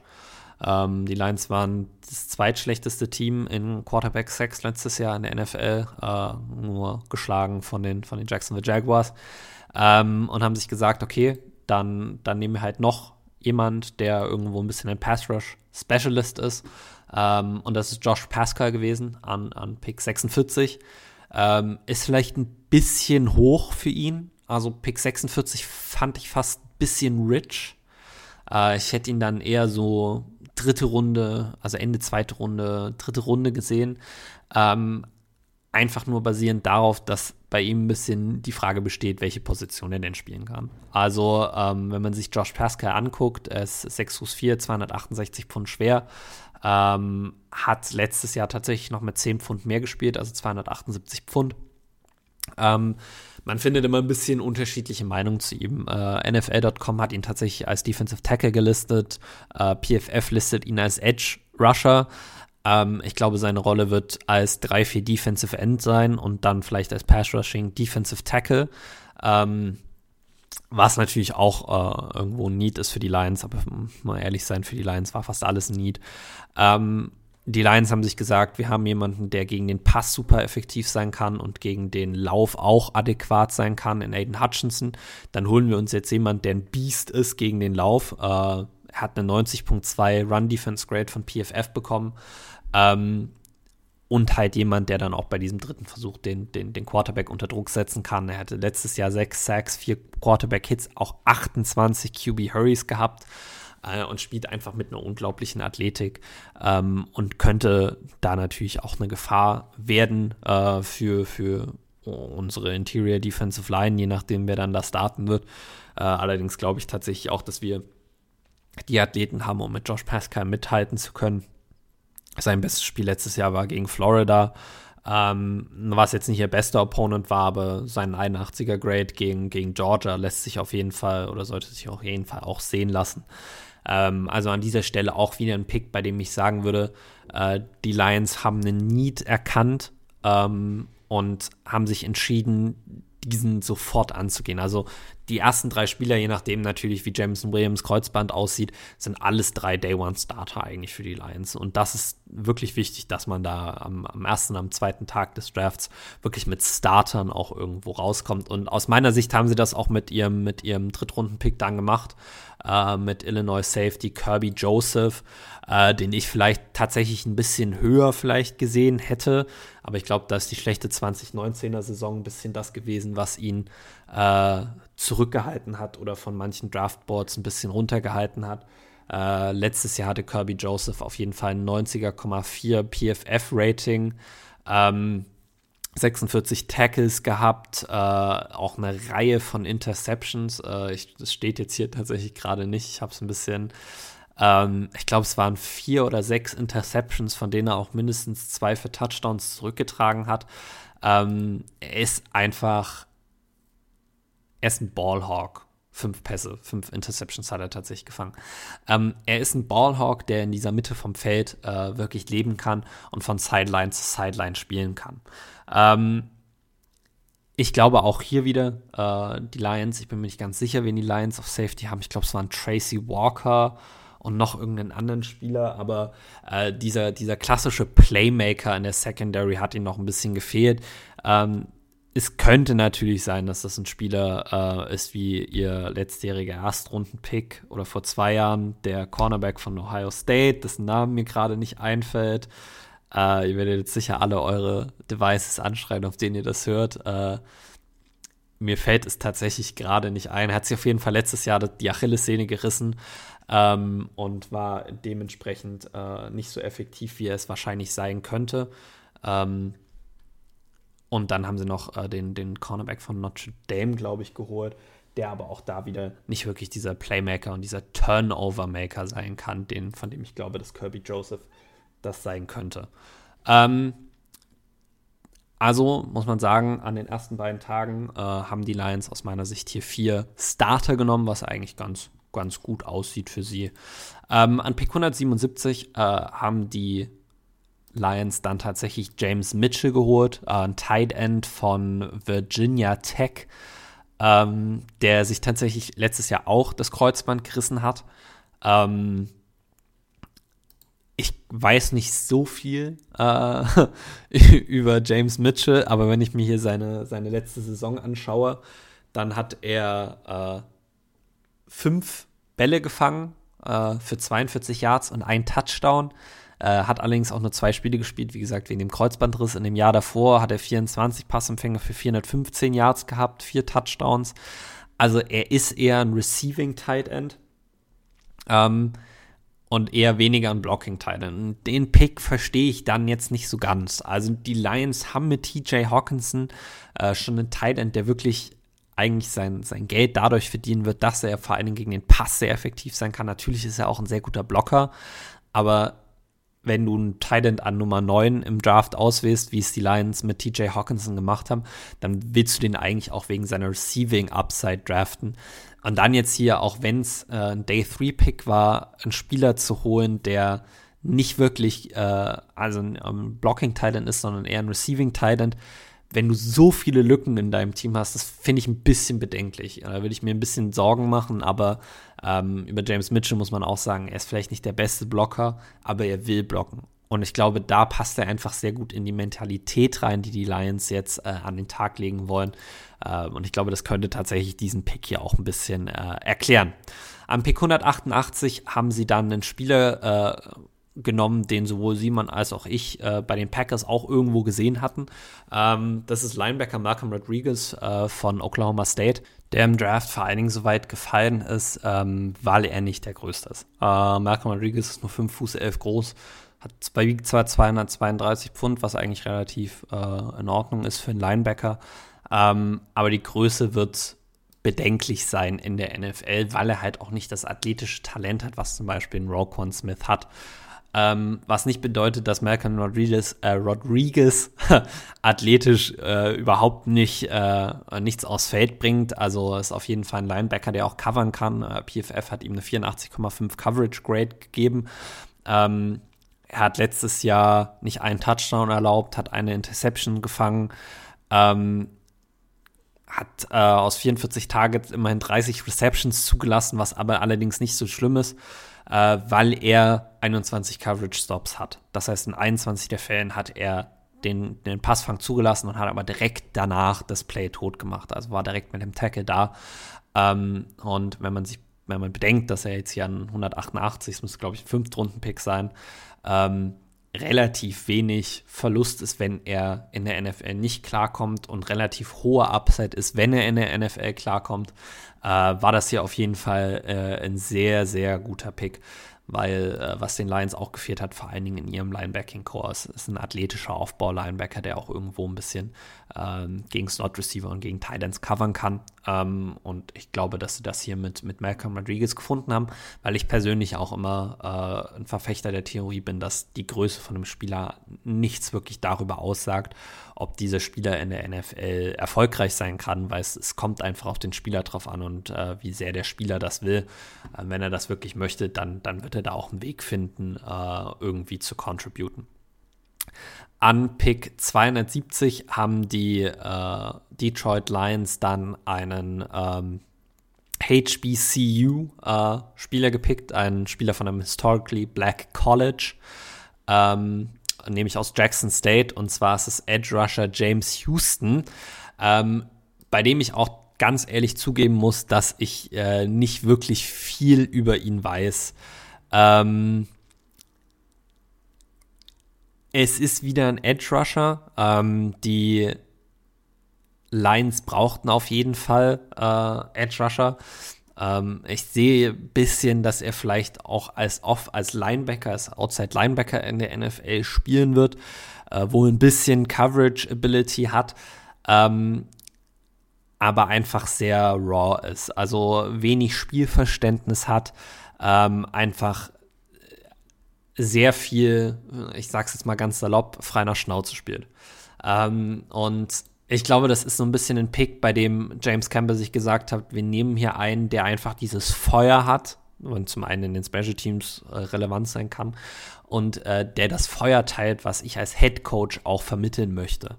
S1: Ähm, die Lions waren das zweitschlechteste Team in Quarterback Sacks letztes Jahr in der NFL, äh, nur geschlagen von den, von den Jacksonville Jaguars. Ähm, und haben sich gesagt, okay, dann, dann nehmen wir halt noch jemand, der irgendwo ein bisschen ein Pass Rush Specialist ist. Ähm, und das ist Josh Pascal gewesen an, an Pick 46. Ähm, ist vielleicht ein bisschen hoch für ihn. Also Pick 46 fand ich fast ein bisschen rich. Äh, ich hätte ihn dann eher so dritte Runde, also Ende zweite Runde, dritte Runde gesehen. Ähm, einfach nur basierend darauf, dass bei ihm ein bisschen die Frage besteht, welche Position er denn spielen kann. Also, ähm, wenn man sich Josh Pascal anguckt, er ist 6 Fuß 4, 268 Pfund schwer, Ähm, hat letztes Jahr tatsächlich noch mit 10 Pfund mehr gespielt, also 278 Pfund. Ähm, man findet immer ein bisschen unterschiedliche Meinungen zu ihm. Äh, NFL.com hat ihn tatsächlich als Defensive Tackle gelistet. Äh, PFF listet ihn als Edge Rusher. Ähm, ich glaube, seine Rolle wird als 3-4 Defensive End sein und dann vielleicht als Pass Rushing Defensive Tackle. Ähm, was natürlich auch äh, irgendwo ein Need ist für die Lions, aber mal ehrlich sein, für die Lions war fast alles ein Need. Ähm, die Lions haben sich gesagt, wir haben jemanden, der gegen den Pass super effektiv sein kann und gegen den Lauf auch adäquat sein kann in Aiden Hutchinson. Dann holen wir uns jetzt jemanden, der ein Beast ist gegen den Lauf. Äh, er hat eine 90.2 Run Defense Grade von PFF bekommen. Ähm, und halt jemand, der dann auch bei diesem dritten Versuch den, den, den Quarterback unter Druck setzen kann. Er hatte letztes Jahr sechs Sacks, vier Quarterback-Hits, auch 28 QB-Hurries gehabt äh, und spielt einfach mit einer unglaublichen Athletik ähm, und könnte da natürlich auch eine Gefahr werden äh, für, für unsere Interior Defensive Line, je nachdem, wer dann da starten wird. Äh, allerdings glaube ich tatsächlich auch, dass wir die Athleten haben, um mit Josh Pascal mithalten zu können. Sein bestes Spiel letztes Jahr war gegen Florida. Ähm, was jetzt nicht ihr bester Opponent war, aber sein 81er Grade gegen, gegen Georgia lässt sich auf jeden Fall oder sollte sich auf jeden Fall auch sehen lassen. Ähm, also an dieser Stelle auch wieder ein Pick, bei dem ich sagen würde, äh, die Lions haben einen Need erkannt ähm, und haben sich entschieden, diesen sofort anzugehen. Also die ersten drei Spieler, je nachdem natürlich, wie Jameson Williams Kreuzband aussieht, sind alles drei Day-One-Starter eigentlich für die Lions. Und das ist wirklich wichtig, dass man da am, am ersten, am zweiten Tag des Drafts wirklich mit Startern auch irgendwo rauskommt. Und aus meiner Sicht haben sie das auch mit ihrem, mit ihrem Drittrunden-Pick dann gemacht äh, mit Illinois Safety Kirby Joseph, äh, den ich vielleicht tatsächlich ein bisschen höher vielleicht gesehen hätte. Aber ich glaube, da ist die schlechte 2019er Saison ein bisschen das gewesen, was ihn äh, zurückgehalten hat oder von manchen Draftboards ein bisschen runtergehalten hat. Äh, letztes Jahr hatte Kirby Joseph auf jeden Fall ein 90er,4 PFF-Rating. Ähm, 46 Tackles gehabt, äh, auch eine Reihe von Interceptions. Äh, ich, das steht jetzt hier tatsächlich gerade nicht. Ich habe es ein bisschen, ähm, ich glaube, es waren vier oder sechs Interceptions, von denen er auch mindestens zwei für Touchdowns zurückgetragen hat. Ähm, er ist einfach, er ist ein Ballhawk fünf Pässe, fünf Interceptions hat er tatsächlich gefangen. Ähm, er ist ein Ballhawk, der in dieser Mitte vom Feld äh, wirklich leben kann und von Sideline zu Sideline spielen kann. Ähm, ich glaube auch hier wieder äh, die Lions, ich bin mir nicht ganz sicher, wen die Lions auf Safety haben. Ich glaube, es waren Tracy Walker und noch irgendeinen anderen Spieler, aber äh, dieser, dieser klassische Playmaker in der Secondary hat ihm noch ein bisschen gefehlt. Ähm, es könnte natürlich sein, dass das ein Spieler äh, ist wie ihr letztjähriger Erstrunden-Pick oder vor zwei Jahren der Cornerback von Ohio State, dessen Namen mir gerade nicht einfällt. Äh, ihr werdet jetzt sicher alle eure Devices anschreien, auf denen ihr das hört. Äh, mir fällt es tatsächlich gerade nicht ein. Er hat sich auf jeden Fall letztes Jahr die Achillessehne gerissen ähm, und war dementsprechend äh, nicht so effektiv, wie er es wahrscheinlich sein könnte. Ähm, und dann haben sie noch äh, den, den Cornerback von Notre Dame, glaube ich, geholt, der aber auch da wieder nicht wirklich dieser Playmaker und dieser Turnover-Maker sein kann, den, von dem ich glaube, dass Kirby Joseph das sein könnte. Ähm, also muss man sagen, an den ersten beiden Tagen äh, haben die Lions aus meiner Sicht hier vier Starter genommen, was eigentlich ganz, ganz gut aussieht für sie. Ähm, an Pick 177 äh, haben die Lions dann tatsächlich James Mitchell geholt, äh, ein Tight End von Virginia Tech, ähm, der sich tatsächlich letztes Jahr auch das Kreuzband gerissen hat. Ähm, ich weiß nicht so viel äh, über James Mitchell, aber wenn ich mir hier seine, seine letzte Saison anschaue, dann hat er äh, fünf Bälle gefangen äh, für 42 Yards und ein Touchdown. Äh, hat allerdings auch nur zwei Spiele gespielt, wie gesagt, wegen dem Kreuzbandriss. In dem Jahr davor hat er 24 Passempfänge für 415 Yards gehabt, vier Touchdowns. Also er ist eher ein Receiving Tight End. Ähm, und eher weniger ein Blocking Tight End. Den Pick verstehe ich dann jetzt nicht so ganz. Also die Lions haben mit TJ Hawkinson äh, schon einen Tight End, der wirklich eigentlich sein, sein Geld dadurch verdienen wird, dass er vor Dingen gegen den Pass sehr effektiv sein kann. Natürlich ist er auch ein sehr guter Blocker, aber wenn du einen Titan an Nummer 9 im Draft auswählst, wie es die Lions mit TJ Hawkinson gemacht haben, dann willst du den eigentlich auch wegen seiner Receiving Upside draften. Und dann jetzt hier, auch wenn es äh, ein Day 3 Pick war, einen Spieler zu holen, der nicht wirklich äh, also ein um, Blocking Titan ist, sondern eher ein Receiving Titan, wenn du so viele Lücken in deinem Team hast, das finde ich ein bisschen bedenklich. Da würde ich mir ein bisschen Sorgen machen, aber ähm, über James Mitchell muss man auch sagen, er ist vielleicht nicht der beste Blocker, aber er will blocken. Und ich glaube, da passt er einfach sehr gut in die Mentalität rein, die die Lions jetzt äh, an den Tag legen wollen. Äh, und ich glaube, das könnte tatsächlich diesen Pick hier auch ein bisschen äh, erklären. Am Pick 188 haben sie dann einen Spieler äh, genommen, den sowohl Simon als auch ich äh, bei den Packers auch irgendwo gesehen hatten. Ähm, das ist Linebacker Malcolm Rodriguez äh, von Oklahoma State, der im Draft vor allen Dingen so weit gefallen ist, ähm, weil er nicht der Größte ist. Äh, Malcolm Rodriguez ist nur 5 Fuß 11 groß, hat bei wiegt zwar 232 Pfund, was eigentlich relativ äh, in Ordnung ist für einen Linebacker, ähm, aber die Größe wird bedenklich sein in der NFL, weil er halt auch nicht das athletische Talent hat, was zum Beispiel ein Roquan Smith hat. Ähm, was nicht bedeutet, dass Malcolm Rodriguez, äh, Rodriguez athletisch äh, überhaupt nicht äh, nichts aufs Feld bringt. Also ist auf jeden Fall ein Linebacker, der auch covern kann. Äh, PFF hat ihm eine 84,5 Coverage Grade gegeben. Ähm, er hat letztes Jahr nicht einen Touchdown erlaubt, hat eine Interception gefangen. Ähm, hat äh, aus 44 Targets immerhin 30 Receptions zugelassen, was aber allerdings nicht so schlimm ist äh, weil er 21 Coverage Stops hat. Das heißt, in 21 der Fällen hat er den, den Passfang zugelassen und hat aber direkt danach das Play tot gemacht. Also war direkt mit dem Tackle da. Ähm, und wenn man sich, wenn man bedenkt, dass er jetzt hier an 188, es muss glaube ich ein Fünftrunden-Pick sein, ähm, relativ wenig Verlust ist, wenn er in der NFL nicht klarkommt und relativ hoher Upside ist, wenn er in der NFL klarkommt, äh, war das hier auf jeden Fall äh, ein sehr, sehr guter Pick weil äh, was den Lions auch gefehlt hat, vor allen Dingen in ihrem Linebacking-Core, ist, ist ein athletischer Aufbau-Linebacker, der auch irgendwo ein bisschen ähm, gegen Slot-Receiver und gegen Titans covern kann. Ähm, und ich glaube, dass sie das hier mit, mit Malcolm Rodriguez gefunden haben, weil ich persönlich auch immer äh, ein Verfechter der Theorie bin, dass die Größe von einem Spieler nichts wirklich darüber aussagt, ob dieser Spieler in der NFL erfolgreich sein kann, weil es, es kommt einfach auf den Spieler drauf an und äh, wie sehr der Spieler das will. Äh, wenn er das wirklich möchte, dann, dann wird er da auch einen Weg finden, äh, irgendwie zu contributen. An Pick 270 haben die äh, Detroit Lions dann einen ähm, HBCU-Spieler äh, gepickt, einen Spieler von einem Historically Black College, ähm, nämlich aus Jackson State, und zwar ist es Edge Rusher James Houston, ähm, bei dem ich auch ganz ehrlich zugeben muss, dass ich äh, nicht wirklich viel über ihn weiß. Ähm, es ist wieder ein Edge Rusher. Ähm, die Lions brauchten auf jeden Fall äh, Edge Rusher. Ähm, ich sehe ein bisschen, dass er vielleicht auch als Off, als Linebacker, als Outside Linebacker in der NFL spielen wird, äh, wo ein bisschen Coverage Ability hat. Ähm, aber einfach sehr raw ist, also wenig Spielverständnis hat, ähm, einfach sehr viel, ich sag's jetzt mal ganz salopp, frei nach Schnauze spielt. Ähm, und ich glaube, das ist so ein bisschen ein Pick, bei dem James Campbell sich gesagt hat, wir nehmen hier einen, der einfach dieses Feuer hat und zum einen in den Special Teams äh, relevant sein kann und äh, der das Feuer teilt, was ich als Head Coach auch vermitteln möchte.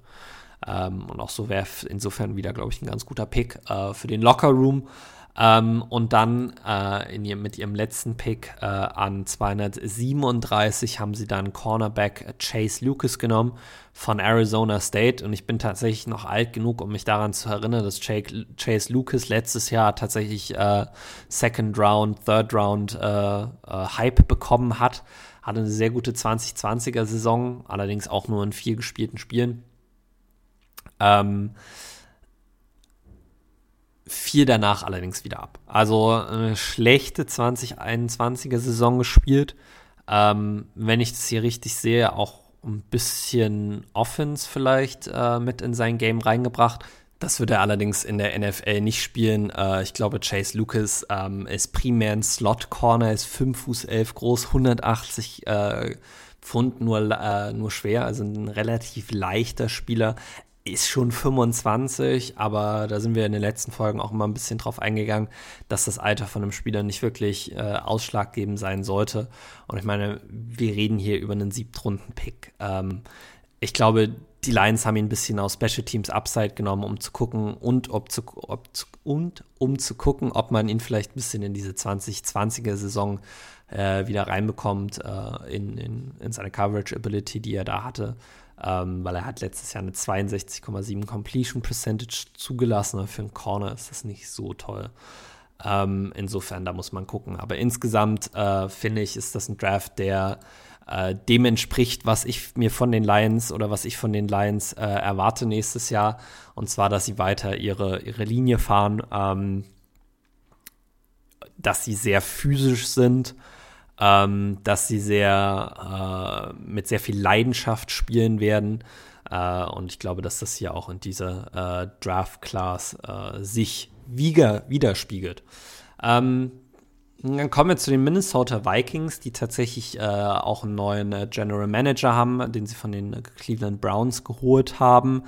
S1: Ähm, und auch so wäre insofern wieder, glaube ich, ein ganz guter Pick äh, für den Locker Room. Ähm, und dann äh, in mit ihrem letzten Pick äh, an 237 haben sie dann Cornerback Chase Lucas genommen von Arizona State. Und ich bin tatsächlich noch alt genug, um mich daran zu erinnern, dass Chase Lucas letztes Jahr tatsächlich äh, Second Round, Third Round äh, äh, Hype bekommen hat. Hatte eine sehr gute 2020er Saison, allerdings auch nur in vier gespielten Spielen. Ähm, fiel danach allerdings wieder ab. Also eine schlechte 2021er Saison gespielt. Ähm, wenn ich das hier richtig sehe, auch ein bisschen Offense vielleicht äh, mit in sein Game reingebracht. Das wird er allerdings in der NFL nicht spielen. Äh, ich glaube, Chase Lucas ähm, ist primär ein Slot-Corner, ist 5 Fuß 11 groß, 180 äh, Pfund nur, äh, nur schwer, also ein relativ leichter Spieler. Ist schon 25, aber da sind wir in den letzten Folgen auch immer ein bisschen drauf eingegangen, dass das Alter von einem Spieler nicht wirklich äh, ausschlaggebend sein sollte. Und ich meine, wir reden hier über einen Siebtrunden-Pick. Ähm, ich glaube, die Lions haben ihn ein bisschen aus Special Teams Upside genommen, um zu gucken und ob zu, ob zu, und um zu gucken, ob man ihn vielleicht ein bisschen in diese 2020er Saison äh, wieder reinbekommt äh, in, in, in, seine Coverage Ability, die er da hatte. Ähm, weil er hat letztes Jahr eine 62,7 Completion Percentage zugelassen. Aber für einen Corner ist das nicht so toll. Ähm, insofern, da muss man gucken. Aber insgesamt äh, finde ich, ist das ein Draft, der äh, dem entspricht, was ich mir von den Lions oder was ich von den Lions äh, erwarte nächstes Jahr. Und zwar, dass sie weiter ihre, ihre Linie fahren, ähm, dass sie sehr physisch sind, ähm, dass sie sehr äh, mit sehr viel Leidenschaft spielen werden. Äh, und ich glaube, dass das hier auch in dieser äh, Draft-Class äh, sich wieder, widerspiegelt. Ähm, dann kommen wir zu den Minnesota Vikings, die tatsächlich äh, auch einen neuen äh, General Manager haben, den sie von den Cleveland Browns geholt haben.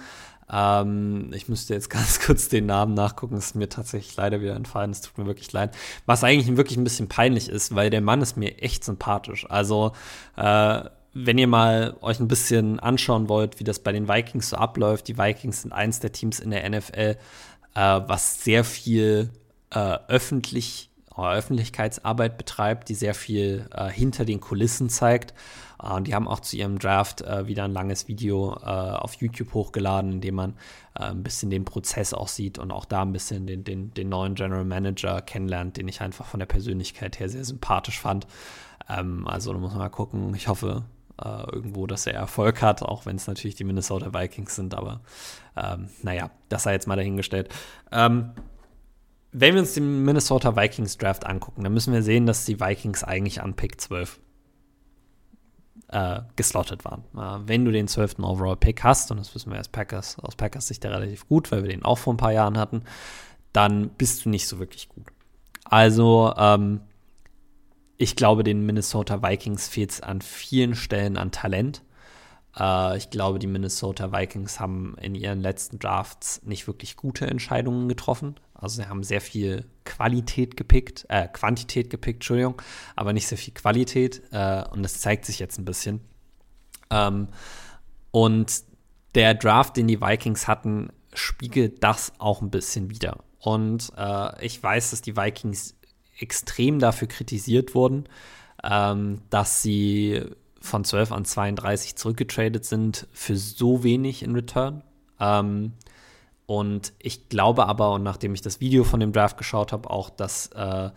S1: Ähm, ich müsste jetzt ganz kurz den Namen nachgucken, ist mir tatsächlich leider wieder entfallen, es tut mir wirklich leid. Was eigentlich wirklich ein bisschen peinlich ist, weil der Mann ist mir echt sympathisch. Also, äh, wenn ihr mal euch ein bisschen anschauen wollt, wie das bei den Vikings so abläuft, die Vikings sind eins der Teams in der NFL, äh, was sehr viel äh, öffentlich Öffentlichkeitsarbeit betreibt, die sehr viel äh, hinter den Kulissen zeigt. Äh, die haben auch zu ihrem Draft äh, wieder ein langes Video äh, auf YouTube hochgeladen, in dem man äh, ein bisschen den Prozess auch sieht und auch da ein bisschen den, den, den neuen General Manager kennenlernt, den ich einfach von der Persönlichkeit her sehr sympathisch fand. Ähm, also da muss man mal gucken. Ich hoffe, Uh, irgendwo, dass er Erfolg hat, auch wenn es natürlich die Minnesota Vikings sind, aber ähm, naja, das sei jetzt mal dahingestellt. Ähm, wenn wir uns den Minnesota Vikings Draft angucken, dann müssen wir sehen, dass die Vikings eigentlich an Pick 12 äh, geslottet waren. Äh, wenn du den 12. Overall Pick hast, und das wissen wir als Packers, aus Packers Sicht ja relativ gut, weil wir den auch vor ein paar Jahren hatten, dann bist du nicht so wirklich gut. Also, ähm, ich glaube, den Minnesota Vikings fehlt es an vielen Stellen an Talent. Äh, ich glaube, die Minnesota Vikings haben in ihren letzten Drafts nicht wirklich gute Entscheidungen getroffen. Also sie haben sehr viel Qualität gepickt, äh, Quantität gepickt, Entschuldigung, aber nicht sehr viel Qualität. Äh, und das zeigt sich jetzt ein bisschen. Ähm, und der Draft, den die Vikings hatten, spiegelt das auch ein bisschen wider. Und äh, ich weiß, dass die Vikings extrem dafür kritisiert wurden, ähm, dass sie von 12 an 32 zurückgetradet sind für so wenig in Return. Ähm, und ich glaube aber, und nachdem ich das Video von dem Draft geschaut habe, auch, dass äh,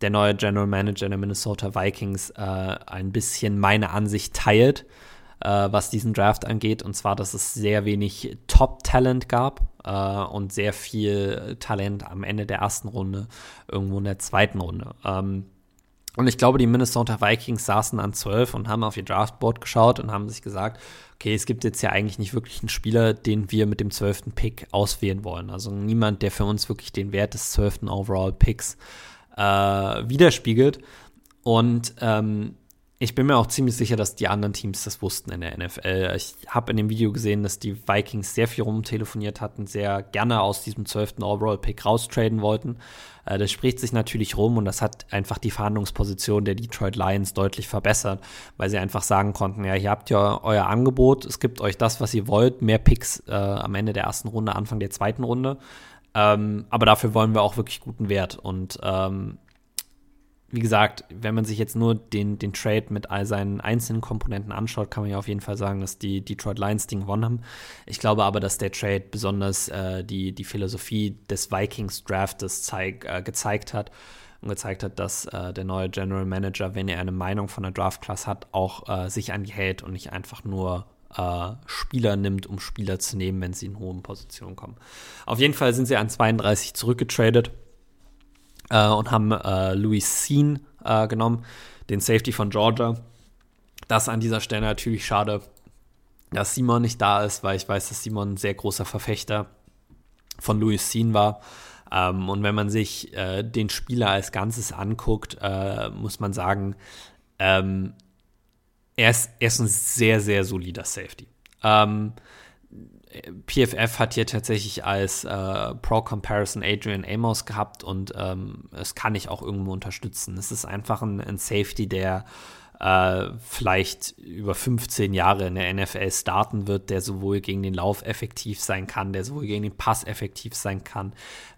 S1: der neue General Manager der Minnesota Vikings äh, ein bisschen meine Ansicht teilt, äh, was diesen Draft angeht. Und zwar, dass es sehr wenig Top-Talent gab äh, und sehr viel Talent am Ende der ersten Runde, irgendwo in der zweiten Runde. Ähm, und ich glaube, die Minnesota Vikings saßen an 12 und haben auf ihr Draftboard geschaut und haben sich gesagt, okay, es gibt jetzt ja eigentlich nicht wirklich einen Spieler, den wir mit dem 12. Pick auswählen wollen. Also niemand, der für uns wirklich den Wert des 12. Overall Picks äh, widerspiegelt. Und ähm, ich bin mir auch ziemlich sicher, dass die anderen Teams das wussten in der NFL. Ich habe in dem Video gesehen, dass die Vikings sehr viel rumtelefoniert hatten, sehr gerne aus diesem 12. Overall-Pick raustraden wollten. Äh, das spricht sich natürlich rum und das hat einfach die Verhandlungsposition der Detroit Lions deutlich verbessert, weil sie einfach sagen konnten, ja, hier habt ihr euer Angebot, es gibt euch das, was ihr wollt, mehr Picks äh, am Ende der ersten Runde, Anfang der zweiten Runde. Ähm, aber dafür wollen wir auch wirklich guten Wert. Und ähm, wie gesagt, wenn man sich jetzt nur den, den Trade mit all seinen einzelnen Komponenten anschaut, kann man ja auf jeden Fall sagen, dass die Detroit Lions Ding gewonnen haben. Ich glaube aber, dass der Trade besonders äh, die, die Philosophie des Vikings Draftes zeig, äh, gezeigt hat und gezeigt hat, dass äh, der neue General Manager, wenn er eine Meinung von der Draft Class hat, auch äh, sich an die hält und nicht einfach nur äh, Spieler nimmt, um Spieler zu nehmen, wenn sie in hohen Positionen kommen. Auf jeden Fall sind sie an 32 zurückgetradet äh, und haben äh, Louis Sean äh, genommen, den Safety von Georgia. Das an dieser Stelle natürlich schade, dass Simon nicht da ist, weil ich weiß, dass Simon ein sehr großer Verfechter von Louis Sean war. Ähm, und wenn man sich äh, den Spieler als Ganzes anguckt, äh, muss man sagen, ähm, er, ist, er ist ein sehr, sehr solider Safety. Ähm, PFF hat hier tatsächlich als äh, Pro-Comparison Adrian Amos gehabt und ähm, das kann ich auch irgendwo unterstützen. Es ist einfach ein, ein Safety, der äh, vielleicht über 15 Jahre in der NFL starten wird, der sowohl gegen den Lauf effektiv sein kann, der sowohl gegen den Pass effektiv sein kann.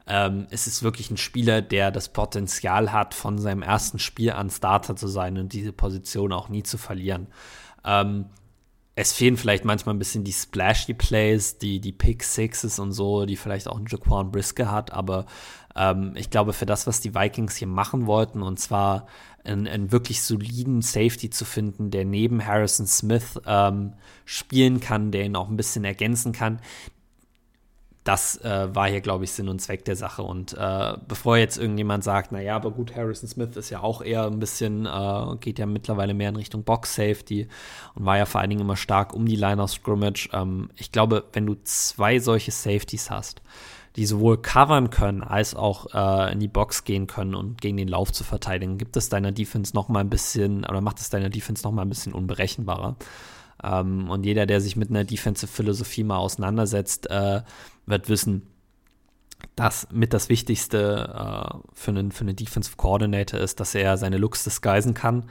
S1: Ähm, es ist wirklich ein Spieler, der das Potenzial hat, von seinem ersten Spiel an Starter zu sein und diese Position auch nie zu verlieren. Ähm, es fehlen vielleicht manchmal ein bisschen die splashy Plays, die, die Pick Sixes und so, die vielleicht auch ein Jaquan Brisker hat, aber ähm, ich glaube, für das, was die Vikings hier machen wollten, und zwar einen, einen wirklich soliden Safety zu finden, der neben Harrison Smith ähm, spielen kann, der ihn auch ein bisschen ergänzen kann. Das äh, war hier, glaube ich, Sinn und Zweck der Sache. Und äh, bevor jetzt irgendjemand sagt, naja, aber gut, Harrison Smith ist ja auch eher ein bisschen, äh, geht ja mittlerweile mehr in Richtung Box Safety und war ja vor allen Dingen immer stark um die Line of Scrimmage. Ähm, ich glaube, wenn du zwei solche Safeties hast, die sowohl covern können als auch äh, in die Box gehen können und gegen den Lauf zu verteidigen, gibt es deiner Defense noch mal ein bisschen oder macht es deiner Defense noch mal ein bisschen unberechenbarer. Ähm, und jeder, der sich mit einer Defensive Philosophie mal auseinandersetzt, äh, wird wissen, dass mit das Wichtigste äh, für einen, für einen Defensive Coordinator ist, dass er seine Looks disguisen kann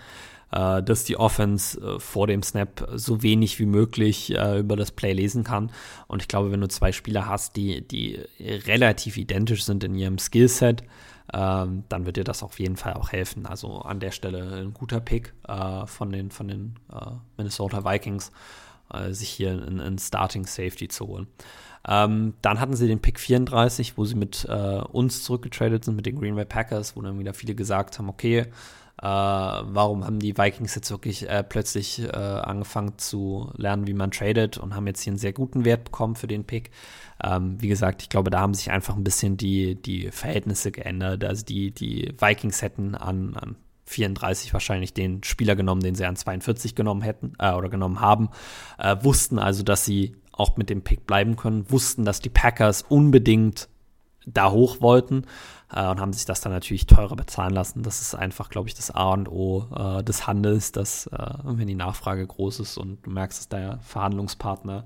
S1: äh, dass die Offense äh, vor dem Snap so wenig wie möglich äh, über das Play lesen kann. Und ich glaube, wenn du zwei Spieler hast, die, die relativ identisch sind in ihrem Skillset, ähm, dann wird dir das auf jeden Fall auch helfen. Also an der Stelle ein guter Pick äh, von den, von den äh, Minnesota Vikings, äh, sich hier einen Starting Safety zu holen. Ähm, dann hatten sie den Pick 34, wo sie mit äh, uns zurückgetradet sind, mit den Green Bay Packers, wo dann wieder viele gesagt haben, okay, äh, warum haben die Vikings jetzt wirklich äh, plötzlich äh, angefangen zu lernen, wie man tradet und haben jetzt hier einen sehr guten Wert bekommen für den Pick. Ähm, wie gesagt, ich glaube, da haben sich einfach ein bisschen die, die Verhältnisse geändert. Also die, die Vikings hätten an, an 34 wahrscheinlich den Spieler genommen, den sie an 42 genommen hätten äh, oder genommen haben, äh, wussten also, dass sie auch mit dem Pick bleiben können, wussten, dass die Packers unbedingt da hoch wollten äh, und haben sich das dann natürlich teurer bezahlen lassen. Das ist einfach, glaube ich, das A und O äh, des Handels, dass äh, wenn die Nachfrage groß ist und du merkst, dass der Verhandlungspartner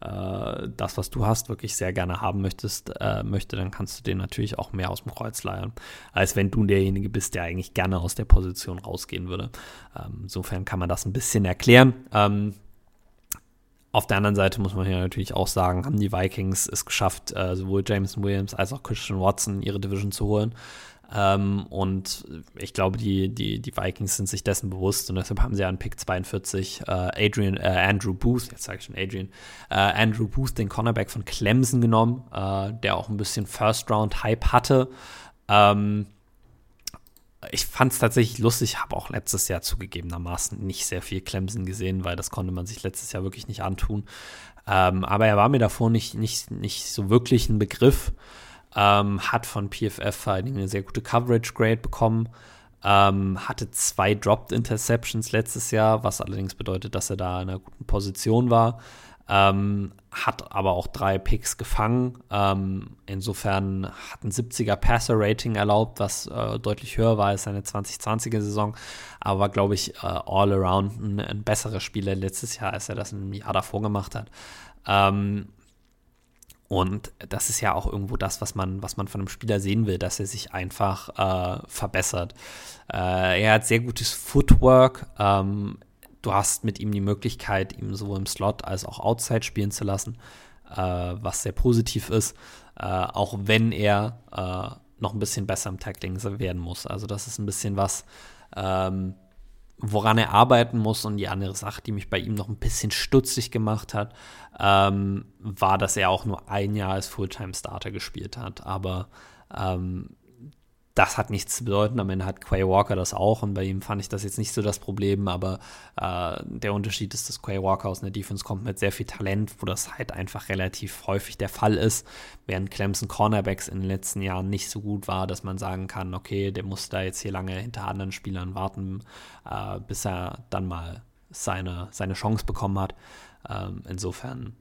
S1: äh, das, was du hast, wirklich sehr gerne haben möchtest, äh, möchte, dann kannst du den natürlich auch mehr aus dem Kreuz leiern, als wenn du derjenige bist, der eigentlich gerne aus der Position rausgehen würde. Ähm, insofern kann man das ein bisschen erklären. Ähm, auf der anderen Seite muss man hier natürlich auch sagen, haben die Vikings es geschafft, äh, sowohl Jameson Williams als auch Christian Watson ihre Division zu holen. Ähm, und ich glaube, die, die, die Vikings sind sich dessen bewusst und deshalb haben sie an Pick 42 äh, Adrian, äh, Andrew Booth, jetzt sage ich schon Adrian, äh, Andrew Booth, den Cornerback von Clemson genommen, äh, der auch ein bisschen First-Round-Hype hatte. Ähm, ich fand es tatsächlich lustig, habe auch letztes Jahr zugegebenermaßen nicht sehr viel Clemson gesehen, weil das konnte man sich letztes Jahr wirklich nicht antun. Ähm, aber er war mir davor nicht, nicht, nicht so wirklich ein Begriff. Ähm, hat von PFF vor allen Dingen eine sehr gute Coverage Grade bekommen. Ähm, hatte zwei Dropped Interceptions letztes Jahr, was allerdings bedeutet, dass er da in einer guten Position war. Ähm, hat aber auch drei Picks gefangen. Ähm, insofern hat ein 70er Passer-Rating erlaubt, was äh, deutlich höher war als seine 2020er-Saison. Aber war, glaube ich, äh, all around ein, ein, besserer Spieler letztes Jahr, als er das ein Jahr davor gemacht hat. Ähm, und das ist ja auch irgendwo das, was man, was man von einem Spieler sehen will, dass er sich einfach äh, verbessert. Äh, er hat sehr gutes Footwork. Ähm, du hast mit ihm die Möglichkeit, ihm sowohl im Slot als auch Outside spielen zu lassen, äh, was sehr positiv ist, äh, auch wenn er äh, noch ein bisschen besser im Tackling werden muss. Also das ist ein bisschen was, ähm, woran er arbeiten muss. Und die andere Sache, die mich bei ihm noch ein bisschen stutzig gemacht hat, ähm, war, dass er auch nur ein Jahr als Fulltime-Starter gespielt hat. Aber ähm, das hat nichts zu bedeuten. Am Ende hat Quay Walker das auch und bei ihm fand ich das jetzt nicht so das Problem, aber äh, der Unterschied ist, dass Quay Walker aus einer Defense kommt mit sehr viel Talent, wo das halt einfach relativ häufig der Fall ist, während Clemson Cornerbacks in den letzten Jahren nicht so gut war, dass man sagen kann, okay, der muss da jetzt hier lange hinter anderen Spielern warten, äh, bis er dann mal seine, seine Chance bekommen hat. Ähm, insofern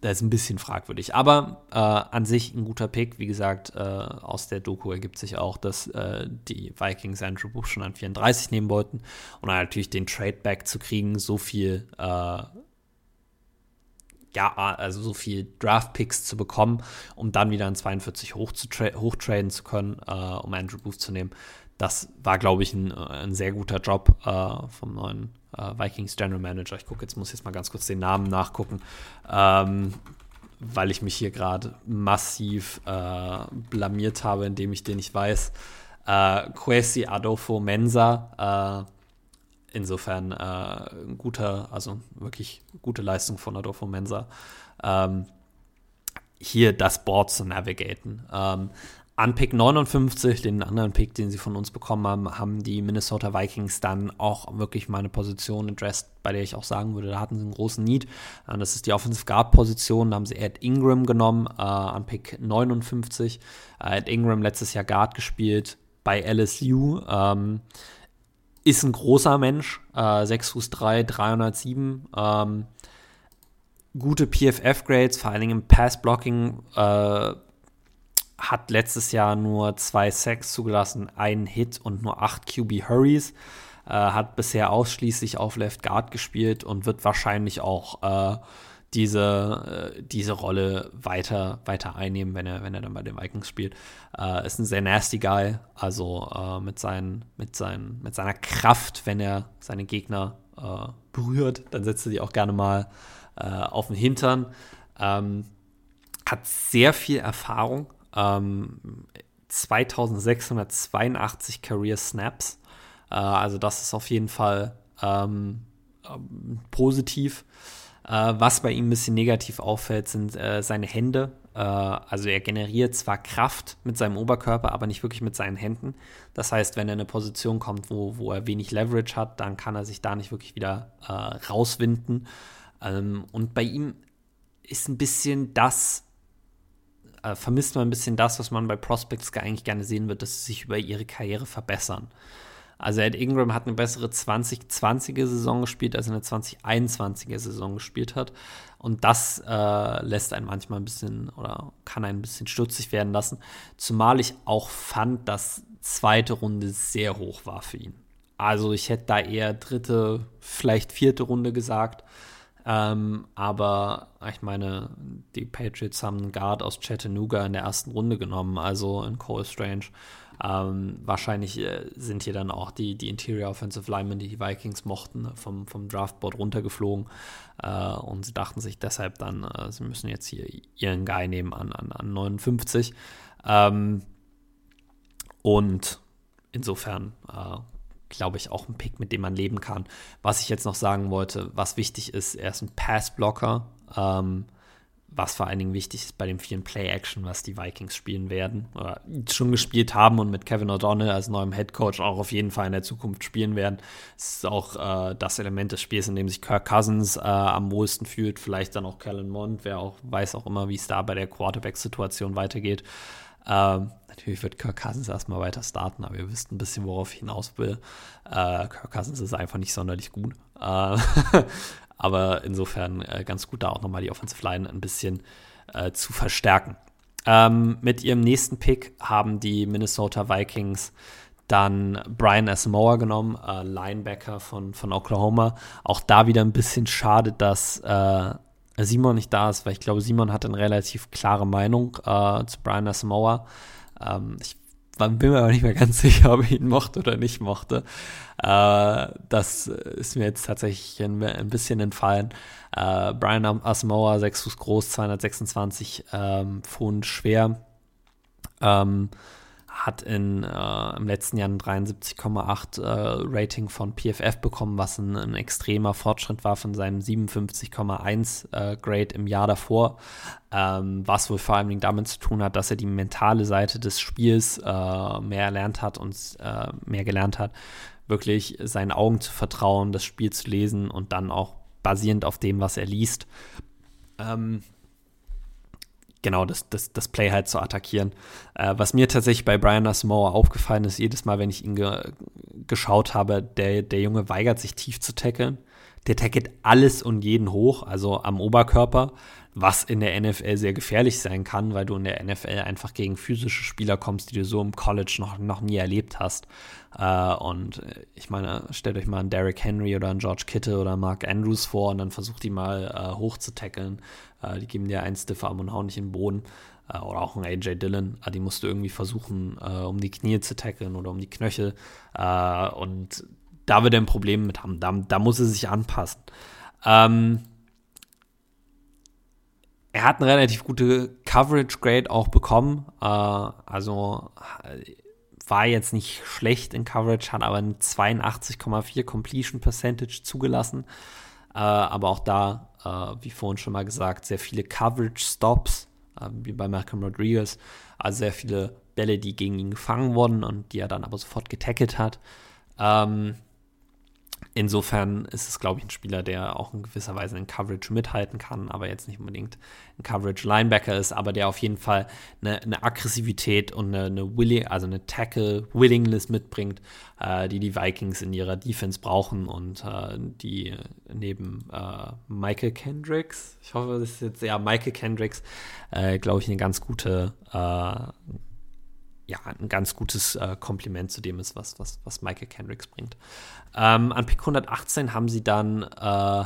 S1: das ist ein bisschen fragwürdig. Aber äh, an sich ein guter Pick. Wie gesagt, äh, aus der Doku ergibt sich auch, dass äh, die Vikings Andrew Buch schon an 34 nehmen wollten. Und dann natürlich den Trade-Back zu kriegen, so viel, äh, ja, also so viel Draft-Picks zu bekommen, um dann wieder an 42 hochtraden zu können, äh, um Andrew Booth zu nehmen. Das war, glaube ich, ein, ein, sehr guter Job äh, vom neuen äh, Vikings General Manager. Ich gucke jetzt, muss jetzt mal ganz kurz den Namen nachgucken, ähm, weil ich mich hier gerade massiv äh, blamiert habe, indem ich den nicht weiß. Äh, Kwesi Adolfo Mensa. Äh, insofern äh, ein guter, also wirklich gute Leistung von Adolfo Mensa. Ähm, hier das Board zu navigaten. Ähm, an Pick 59, den anderen Pick, den sie von uns bekommen haben, haben die Minnesota Vikings dann auch wirklich mal eine Position addressed, bei der ich auch sagen würde, da hatten sie einen großen Need. Das ist die Offensive Guard Position, da haben sie Ed Ingram genommen, äh, an Pick 59. Äh, Ed Ingram letztes Jahr Guard gespielt bei LSU. Ähm, ist ein großer Mensch, äh, 6 Fuß 3, 307. Ähm, gute PFF-Grades, vor allen Dingen im Pass-Blocking äh, hat letztes Jahr nur zwei Sacks zugelassen, einen Hit und nur acht QB Hurries. Äh, hat bisher ausschließlich auf Left Guard gespielt und wird wahrscheinlich auch äh, diese, äh, diese Rolle weiter, weiter einnehmen, wenn er, wenn er dann bei den Vikings spielt. Äh, ist ein sehr nasty Guy, also äh, mit, seinen, mit, seinen, mit seiner Kraft, wenn er seine Gegner äh, berührt, dann setzt er die auch gerne mal auf den Hintern. Ähm, hat sehr viel Erfahrung, ähm, 2682 Career Snaps. Äh, also das ist auf jeden Fall ähm, ähm, positiv. Äh, was bei ihm ein bisschen negativ auffällt, sind äh, seine Hände. Äh, also er generiert zwar Kraft mit seinem Oberkörper, aber nicht wirklich mit seinen Händen. Das heißt, wenn er in eine Position kommt, wo, wo er wenig Leverage hat, dann kann er sich da nicht wirklich wieder äh, rauswinden. Ähm, und bei ihm ist ein bisschen das äh, vermisst man ein bisschen das, was man bei Prospects eigentlich gerne sehen wird, dass sie sich über ihre Karriere verbessern. Also Ed Ingram hat eine bessere 2020er Saison gespielt, als er eine 2021er Saison gespielt hat. Und das äh, lässt einen manchmal ein bisschen oder kann einen ein bisschen stutzig werden lassen. Zumal ich auch fand, dass zweite Runde sehr hoch war für ihn. Also ich hätte da eher dritte, vielleicht vierte Runde gesagt. Ähm, aber ich meine, die Patriots haben einen Guard aus Chattanooga in der ersten Runde genommen, also in Cole Strange. Ähm, wahrscheinlich äh, sind hier dann auch die, die Interior Offensive Linemen, die die Vikings mochten, vom, vom Draftboard runtergeflogen. Äh, und sie dachten sich deshalb dann, äh, sie müssen jetzt hier ihren Guy nehmen an, an, an 59. Ähm, und insofern äh, glaube ich, auch ein Pick, mit dem man leben kann. Was ich jetzt noch sagen wollte, was wichtig ist, er ist ein Passblocker, ähm, was vor allen Dingen wichtig ist bei dem vielen Play-Action, was die Vikings spielen werden oder schon gespielt haben und mit Kevin O'Donnell als neuem Head Coach auch auf jeden Fall in der Zukunft spielen werden. Es ist auch äh, das Element des Spiels, in dem sich Kirk Cousins äh, am wohlsten fühlt, vielleicht dann auch Kellen Mond, wer auch weiß auch immer, wie es da bei der Quarterback-Situation weitergeht. Ähm, natürlich wird Kirk Cousins erstmal weiter starten, aber ihr wisst ein bisschen, worauf ich hinaus will. Äh, Kirk Cousins ist einfach nicht sonderlich gut. Äh, aber insofern äh, ganz gut, da auch nochmal die Offensive Line ein bisschen äh, zu verstärken. Ähm, mit ihrem nächsten Pick haben die Minnesota Vikings dann Brian Asamoah genommen, äh, Linebacker von, von Oklahoma. Auch da wieder ein bisschen schade, dass äh, Simon nicht da ist, weil ich glaube, Simon hat eine relativ klare Meinung äh, zu Brian Asamoah. Ähm, ich bin mir aber nicht mehr ganz sicher, ob ich ihn mochte oder nicht mochte. Äh, das ist mir jetzt tatsächlich ein, ein bisschen entfallen. Äh, Brian Asamoah, 6 Fuß groß, 226 ähm, Pfund schwer. Ähm, hat in, äh, im letzten Jahr ein 73,8 äh, Rating von PFF bekommen, was ein, ein, extremer Fortschritt war von seinem 57,1 äh, Grade im Jahr davor, ähm, was wohl vor allem damit zu tun hat, dass er die mentale Seite des Spiels äh, mehr erlernt hat und äh, mehr gelernt hat, wirklich seinen Augen zu vertrauen, das Spiel zu lesen und dann auch basierend auf dem, was er liest, ähm, genau das, das, das Play halt zu attackieren. Äh, was mir tatsächlich bei Brian Asamoah aufgefallen ist, jedes Mal, wenn ich ihn ge geschaut habe, der, der Junge weigert sich tief zu tackeln. der tackelt alles und jeden hoch, also am Oberkörper, was in der NFL sehr gefährlich sein kann, weil du in der NFL einfach gegen physische Spieler kommst, die du so im College noch, noch nie erlebt hast. Äh, und ich meine, stellt euch mal einen Derrick Henry oder einen George Kittle oder Mark Andrews vor und dann versucht die mal äh, hoch zu tackeln. Äh, die geben dir einen Stiffarm und hauen nicht in den Boden. Äh, oder auch ein AJ Dillon. Äh, die musst du irgendwie versuchen, äh, um die Knie zu tackeln oder um die Knöchel. und da wird er ein Problem mit haben. Da, da muss er sich anpassen. Ähm, er hat eine relativ gute Coverage Grade auch bekommen. Äh, also war jetzt nicht schlecht in Coverage, hat aber eine 82,4 Completion Percentage zugelassen. Äh, aber auch da, äh, wie vorhin schon mal gesagt, sehr viele Coverage Stops, äh, wie bei Malcolm Rodriguez. Also sehr viele Bälle, die gegen ihn gefangen wurden und die er dann aber sofort getackelt hat. Ähm, Insofern ist es, glaube ich, ein Spieler, der auch in gewisser Weise in Coverage mithalten kann, aber jetzt nicht unbedingt ein Coverage-Linebacker ist, aber der auf jeden Fall eine, eine Aggressivität und eine, eine Willing, also eine Tackle-Willingness mitbringt, äh, die die Vikings in ihrer Defense brauchen und äh, die neben äh, Michael Kendricks, ich hoffe, das ist jetzt ja Michael Kendricks, äh, glaube ich, eine ganz gute äh, ja, ein ganz gutes äh, Kompliment zu dem ist, was, was, was Michael Kendricks bringt. Ähm, an Pick 118 haben sie dann äh,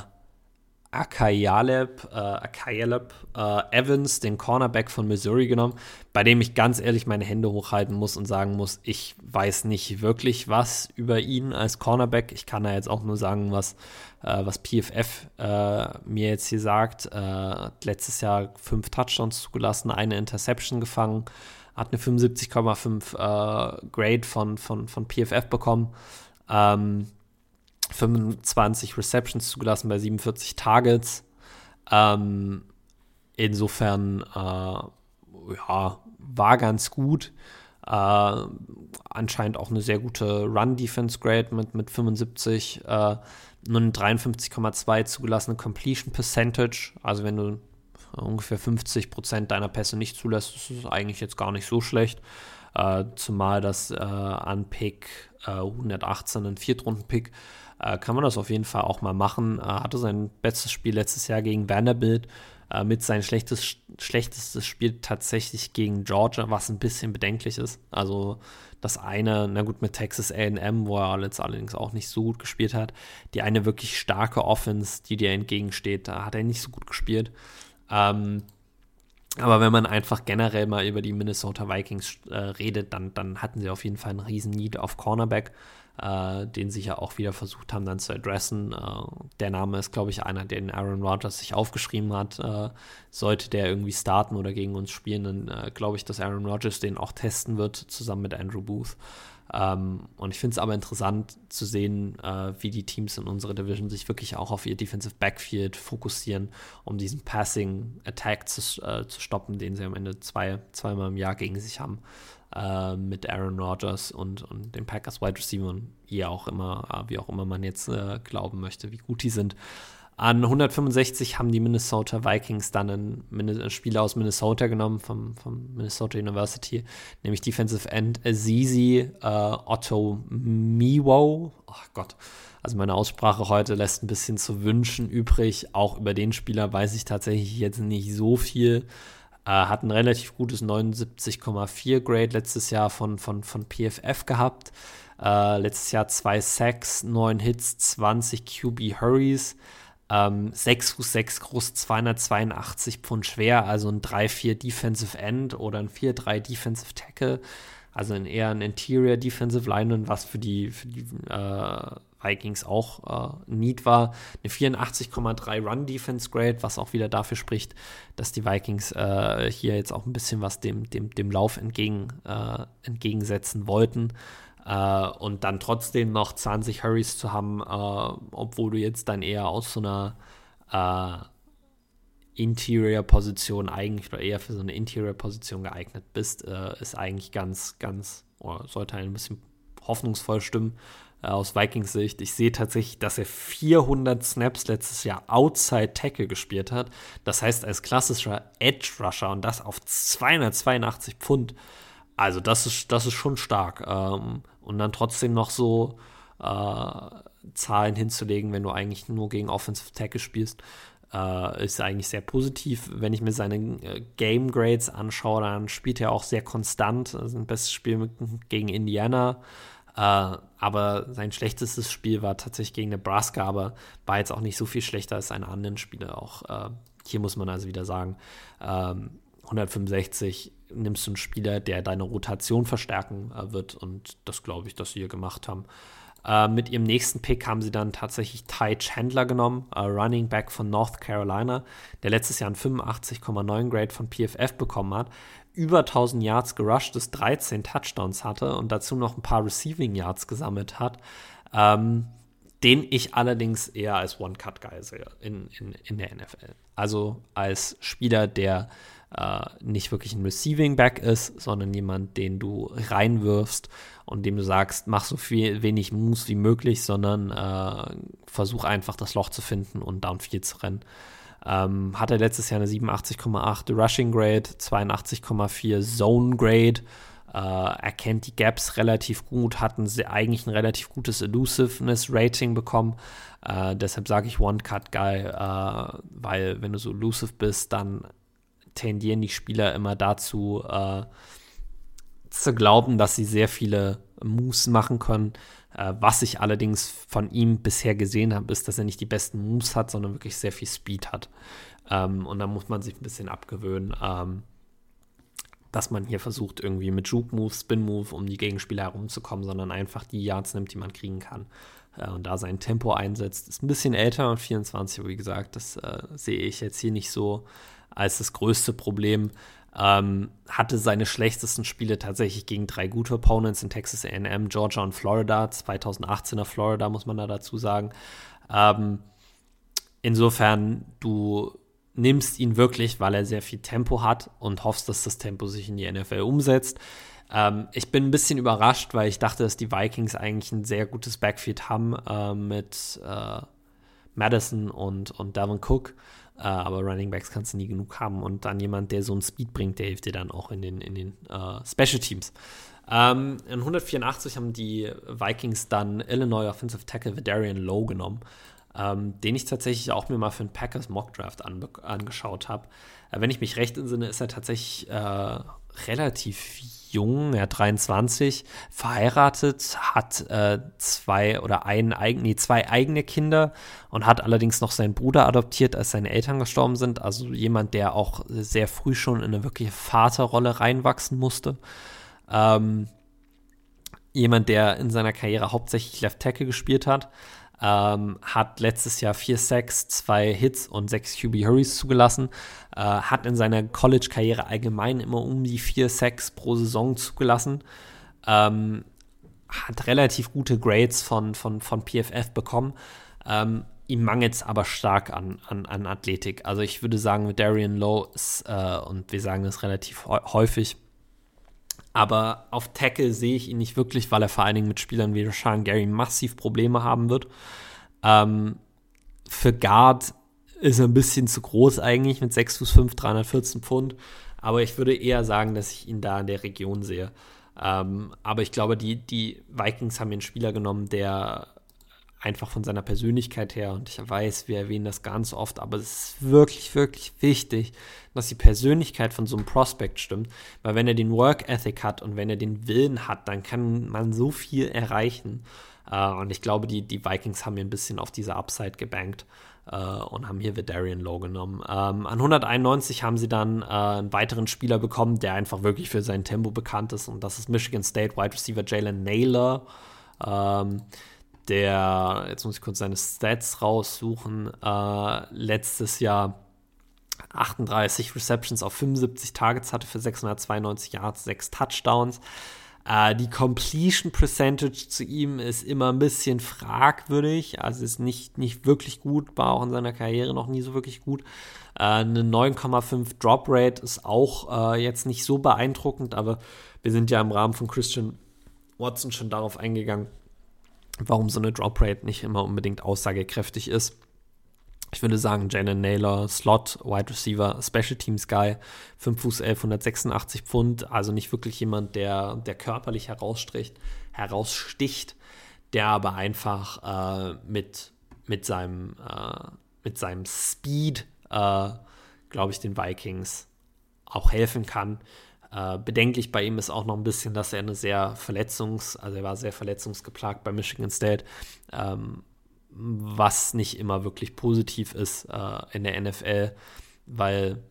S1: Akayaleb, äh, Akayaleb äh, Evans, den Cornerback von Missouri genommen, bei dem ich ganz ehrlich meine Hände hochhalten muss und sagen muss, ich weiß nicht wirklich was über ihn als Cornerback. Ich kann da jetzt auch nur sagen, was, äh, was PFF äh, mir jetzt hier sagt. Äh, letztes Jahr fünf Touchdowns zugelassen, eine Interception gefangen hat eine 75,5 äh, Grade von, von, von PFF bekommen. Ähm, 25 Receptions zugelassen bei 47 Targets. Ähm, insofern, äh, ja, war ganz gut. Äh, anscheinend auch eine sehr gute Run-Defense-Grade mit, mit 75, äh, nur eine 53,2 zugelassene Completion Percentage. Also wenn du ungefähr 50 Prozent deiner Pässe nicht zulässt, ist eigentlich jetzt gar nicht so schlecht. Äh, zumal das äh, an Pick äh, 118, ein Viertrunden-Pick, äh, kann man das auf jeden Fall auch mal machen. Er hatte sein bestes Spiel letztes Jahr gegen Vanderbilt, äh, mit sein schlechtes, schlechtestes Spiel tatsächlich gegen Georgia, was ein bisschen bedenklich ist. Also das eine, na gut, mit Texas AM, wo er jetzt allerdings auch nicht so gut gespielt hat, die eine wirklich starke Offense, die dir entgegensteht, da hat er nicht so gut gespielt. Ähm, aber wenn man einfach generell mal über die Minnesota Vikings äh, redet, dann, dann hatten sie auf jeden Fall einen riesen Need auf Cornerback, äh, den sie ja auch wieder versucht haben dann zu adressen. Äh, der Name ist, glaube ich, einer, den Aaron Rodgers sich aufgeschrieben hat. Äh, sollte der irgendwie starten oder gegen uns spielen, dann äh, glaube ich, dass Aaron Rodgers den auch testen wird, zusammen mit Andrew Booth. Ähm, und ich finde es aber interessant zu sehen, äh, wie die Teams in unserer Division sich wirklich auch auf ihr Defensive Backfield fokussieren, um diesen Passing Attack zu, äh, zu stoppen, den sie am Ende zwei, zweimal im Jahr gegen sich haben. Äh, mit Aaron Rodgers und, und den Packers Wide Receiver und wie auch immer, äh, wie auch immer man jetzt äh, glauben möchte, wie gut die sind. An 165 haben die Minnesota Vikings dann einen Spieler aus Minnesota genommen, vom, vom Minnesota University, nämlich Defensive End Azizi äh, Otto Miwo. Ach Gott, also meine Aussprache heute lässt ein bisschen zu wünschen übrig. Auch über den Spieler weiß ich tatsächlich jetzt nicht so viel. Äh, hat ein relativ gutes 79,4 Grade letztes Jahr von, von, von PFF gehabt. Äh, letztes Jahr zwei Sacks, 9 Hits, 20 QB Hurries. Ähm, 6 Fuß 6 groß, 282 Pfund schwer, also ein 3-4 Defensive End oder ein 4-3 Defensive Tackle. Also ein eher ein Interior Defensive Lineman, was für die, für die äh, Vikings auch äh, Need war. Eine 84,3 Run Defense Grade, was auch wieder dafür spricht, dass die Vikings äh, hier jetzt auch ein bisschen was dem, dem, dem Lauf entgegen, äh, entgegensetzen wollten. Äh, und dann trotzdem noch 20 Hurries zu haben, äh, obwohl du jetzt dann eher aus so einer äh, Interior-Position eigentlich oder eher für so eine Interior-Position geeignet bist, äh, ist eigentlich ganz, ganz, oder sollte ein bisschen hoffnungsvoll stimmen äh, aus Vikings Sicht. Ich sehe tatsächlich, dass er 400 Snaps letztes Jahr Outside Tackle gespielt hat. Das heißt, als klassischer Edge Rusher und das auf 282 Pfund. Also das ist, das ist schon stark. Ähm, und dann trotzdem noch so äh, Zahlen hinzulegen, wenn du eigentlich nur gegen Offensive Tackle spielst. Äh, ist eigentlich sehr positiv. Wenn ich mir seine äh, Game Grades anschaue, dann spielt er auch sehr konstant. Also ein bestes Spiel mit, gegen Indiana. Äh, aber sein schlechtestes Spiel war tatsächlich gegen Nebraska, aber war jetzt auch nicht so viel schlechter als seine anderen Spiele. Auch äh, hier muss man also wieder sagen, ähm, 165 nimmst du einen Spieler, der deine Rotation verstärken äh, wird und das glaube ich, dass sie hier gemacht haben. Äh, mit ihrem nächsten Pick haben sie dann tatsächlich Ty Chandler genommen, äh, Running Back von North Carolina, der letztes Jahr einen 85,9 Grade von PFF bekommen hat, über 1000 Yards gerusht ist, 13 Touchdowns hatte und dazu noch ein paar Receiving Yards gesammelt hat. Ähm, den ich allerdings eher als One-Cut-Guy sehe in, in, in der NFL. Also als Spieler, der äh, nicht wirklich ein Receiving Back ist, sondern jemand, den du reinwirfst und dem du sagst, mach so viel wenig Moves wie möglich, sondern äh, versuch einfach das Loch zu finden und downfield zu rennen. Ähm, hatte letztes Jahr eine 87,8 Rushing Grade, 82,4 Zone Grade. Äh, erkennt die Gaps relativ gut, hat ein eigentlich ein relativ gutes Elusiveness Rating bekommen. Äh, deshalb sage ich One-Cut-Guy, äh, weil wenn du so elusive bist, dann tendieren die Spieler immer dazu, äh, zu glauben, dass sie sehr viele Moves machen können. Äh, was ich allerdings von ihm bisher gesehen habe, ist, dass er nicht die besten Moves hat, sondern wirklich sehr viel Speed hat. Ähm, und da muss man sich ein bisschen abgewöhnen, ähm, dass man hier versucht, irgendwie mit Juke-Move, Spin-Move um die Gegenspieler herumzukommen, sondern einfach die Yards nimmt, die man kriegen kann. Äh, und da sein Tempo einsetzt. Ist ein bisschen älter, 24, wie gesagt, das äh, sehe ich jetzt hier nicht so als das größte Problem. Ähm, hatte seine schlechtesten Spiele tatsächlich gegen drei gute Opponents in Texas AM, Georgia und Florida. 2018er Florida, muss man da dazu sagen. Ähm, insofern, du nimmst ihn wirklich, weil er sehr viel Tempo hat und hoffst, dass das Tempo sich in die NFL umsetzt. Ähm, ich bin ein bisschen überrascht, weil ich dachte, dass die Vikings eigentlich ein sehr gutes Backfield haben äh, mit äh, Madison und, und Devin Cook. Uh, aber Running Backs kannst du nie genug haben. Und dann jemand, der so einen Speed bringt, der hilft dir dann auch in den, in den uh, Special Teams. Ähm, in 184 haben die Vikings dann Illinois Offensive Tackle Vidarian Lowe genommen, ähm, den ich tatsächlich auch mir mal für einen Packers Mock Draft an, angeschaut habe. Uh, wenn ich mich recht entsinne, ist er tatsächlich relativ jung, er hat 23, verheiratet, hat äh, zwei oder ein, nee, zwei eigene Kinder und hat allerdings noch seinen Bruder adoptiert, als seine Eltern gestorben sind. Also jemand, der auch sehr früh schon in eine wirkliche Vaterrolle reinwachsen musste. Ähm, jemand, der in seiner Karriere hauptsächlich Left Tackle gespielt hat. Ähm, hat letztes Jahr vier Sacks, zwei Hits und sechs QB Hurries zugelassen. Äh, hat in seiner College-Karriere allgemein immer um die vier Sacks pro Saison zugelassen. Ähm, hat relativ gute Grades von, von, von PFF bekommen. Ähm, ihm mangelt es aber stark an, an, an Athletik. Also ich würde sagen, mit Darian Lowe ist, äh, und wir sagen das relativ häufig, aber auf Tackle sehe ich ihn nicht wirklich, weil er vor allen Dingen mit Spielern wie Rashan Gary massiv Probleme haben wird. Ähm, für Guard ist ein bisschen zu groß eigentlich mit 6 Fuß 5, 314 Pfund. Aber ich würde eher sagen, dass ich ihn da in der Region sehe. Ähm, aber ich glaube, die, die Vikings haben einen Spieler genommen, der einfach von seiner Persönlichkeit her, und ich weiß, wir erwähnen das ganz oft, aber es ist wirklich, wirklich wichtig, dass die Persönlichkeit von so einem Prospect stimmt, weil wenn er den Work Ethic hat und wenn er den Willen hat, dann kann man so viel erreichen. Uh, und ich glaube, die, die Vikings haben hier ein bisschen auf diese Upside gebankt uh, und haben hier Vidarian Low genommen. Ähm, an 191 haben sie dann uh, einen weiteren Spieler bekommen, der einfach wirklich für sein Tempo bekannt ist, und das ist Michigan State Wide Receiver Jalen Naylor. Ähm, der, jetzt muss ich kurz seine Stats raussuchen, äh, letztes Jahr 38 Receptions auf 75 Targets hatte für 692 Yards, 6 Touchdowns. Äh, die Completion Percentage zu ihm ist immer ein bisschen fragwürdig, also ist nicht, nicht wirklich gut, war auch in seiner Karriere noch nie so wirklich gut. Äh, eine 9,5 Drop Rate ist auch äh, jetzt nicht so beeindruckend, aber wir sind ja im Rahmen von Christian Watson schon darauf eingegangen, warum so eine Drop Rate nicht immer unbedingt aussagekräftig ist. Ich würde sagen, Jalen Naylor, Slot, Wide Receiver, Special Teams Guy, 5 Fuß 11, 186 Pfund, also nicht wirklich jemand, der, der körperlich herausstricht, heraussticht. der aber einfach äh, mit, mit, seinem, äh, mit seinem Speed, äh, glaube ich, den Vikings auch helfen kann. Äh, bedenklich bei ihm ist auch noch ein bisschen, dass er eine sehr verletzungs-, also er war sehr verletzungsgeplagt bei Michigan State, ähm, was nicht immer wirklich positiv ist äh, in der NFL, weil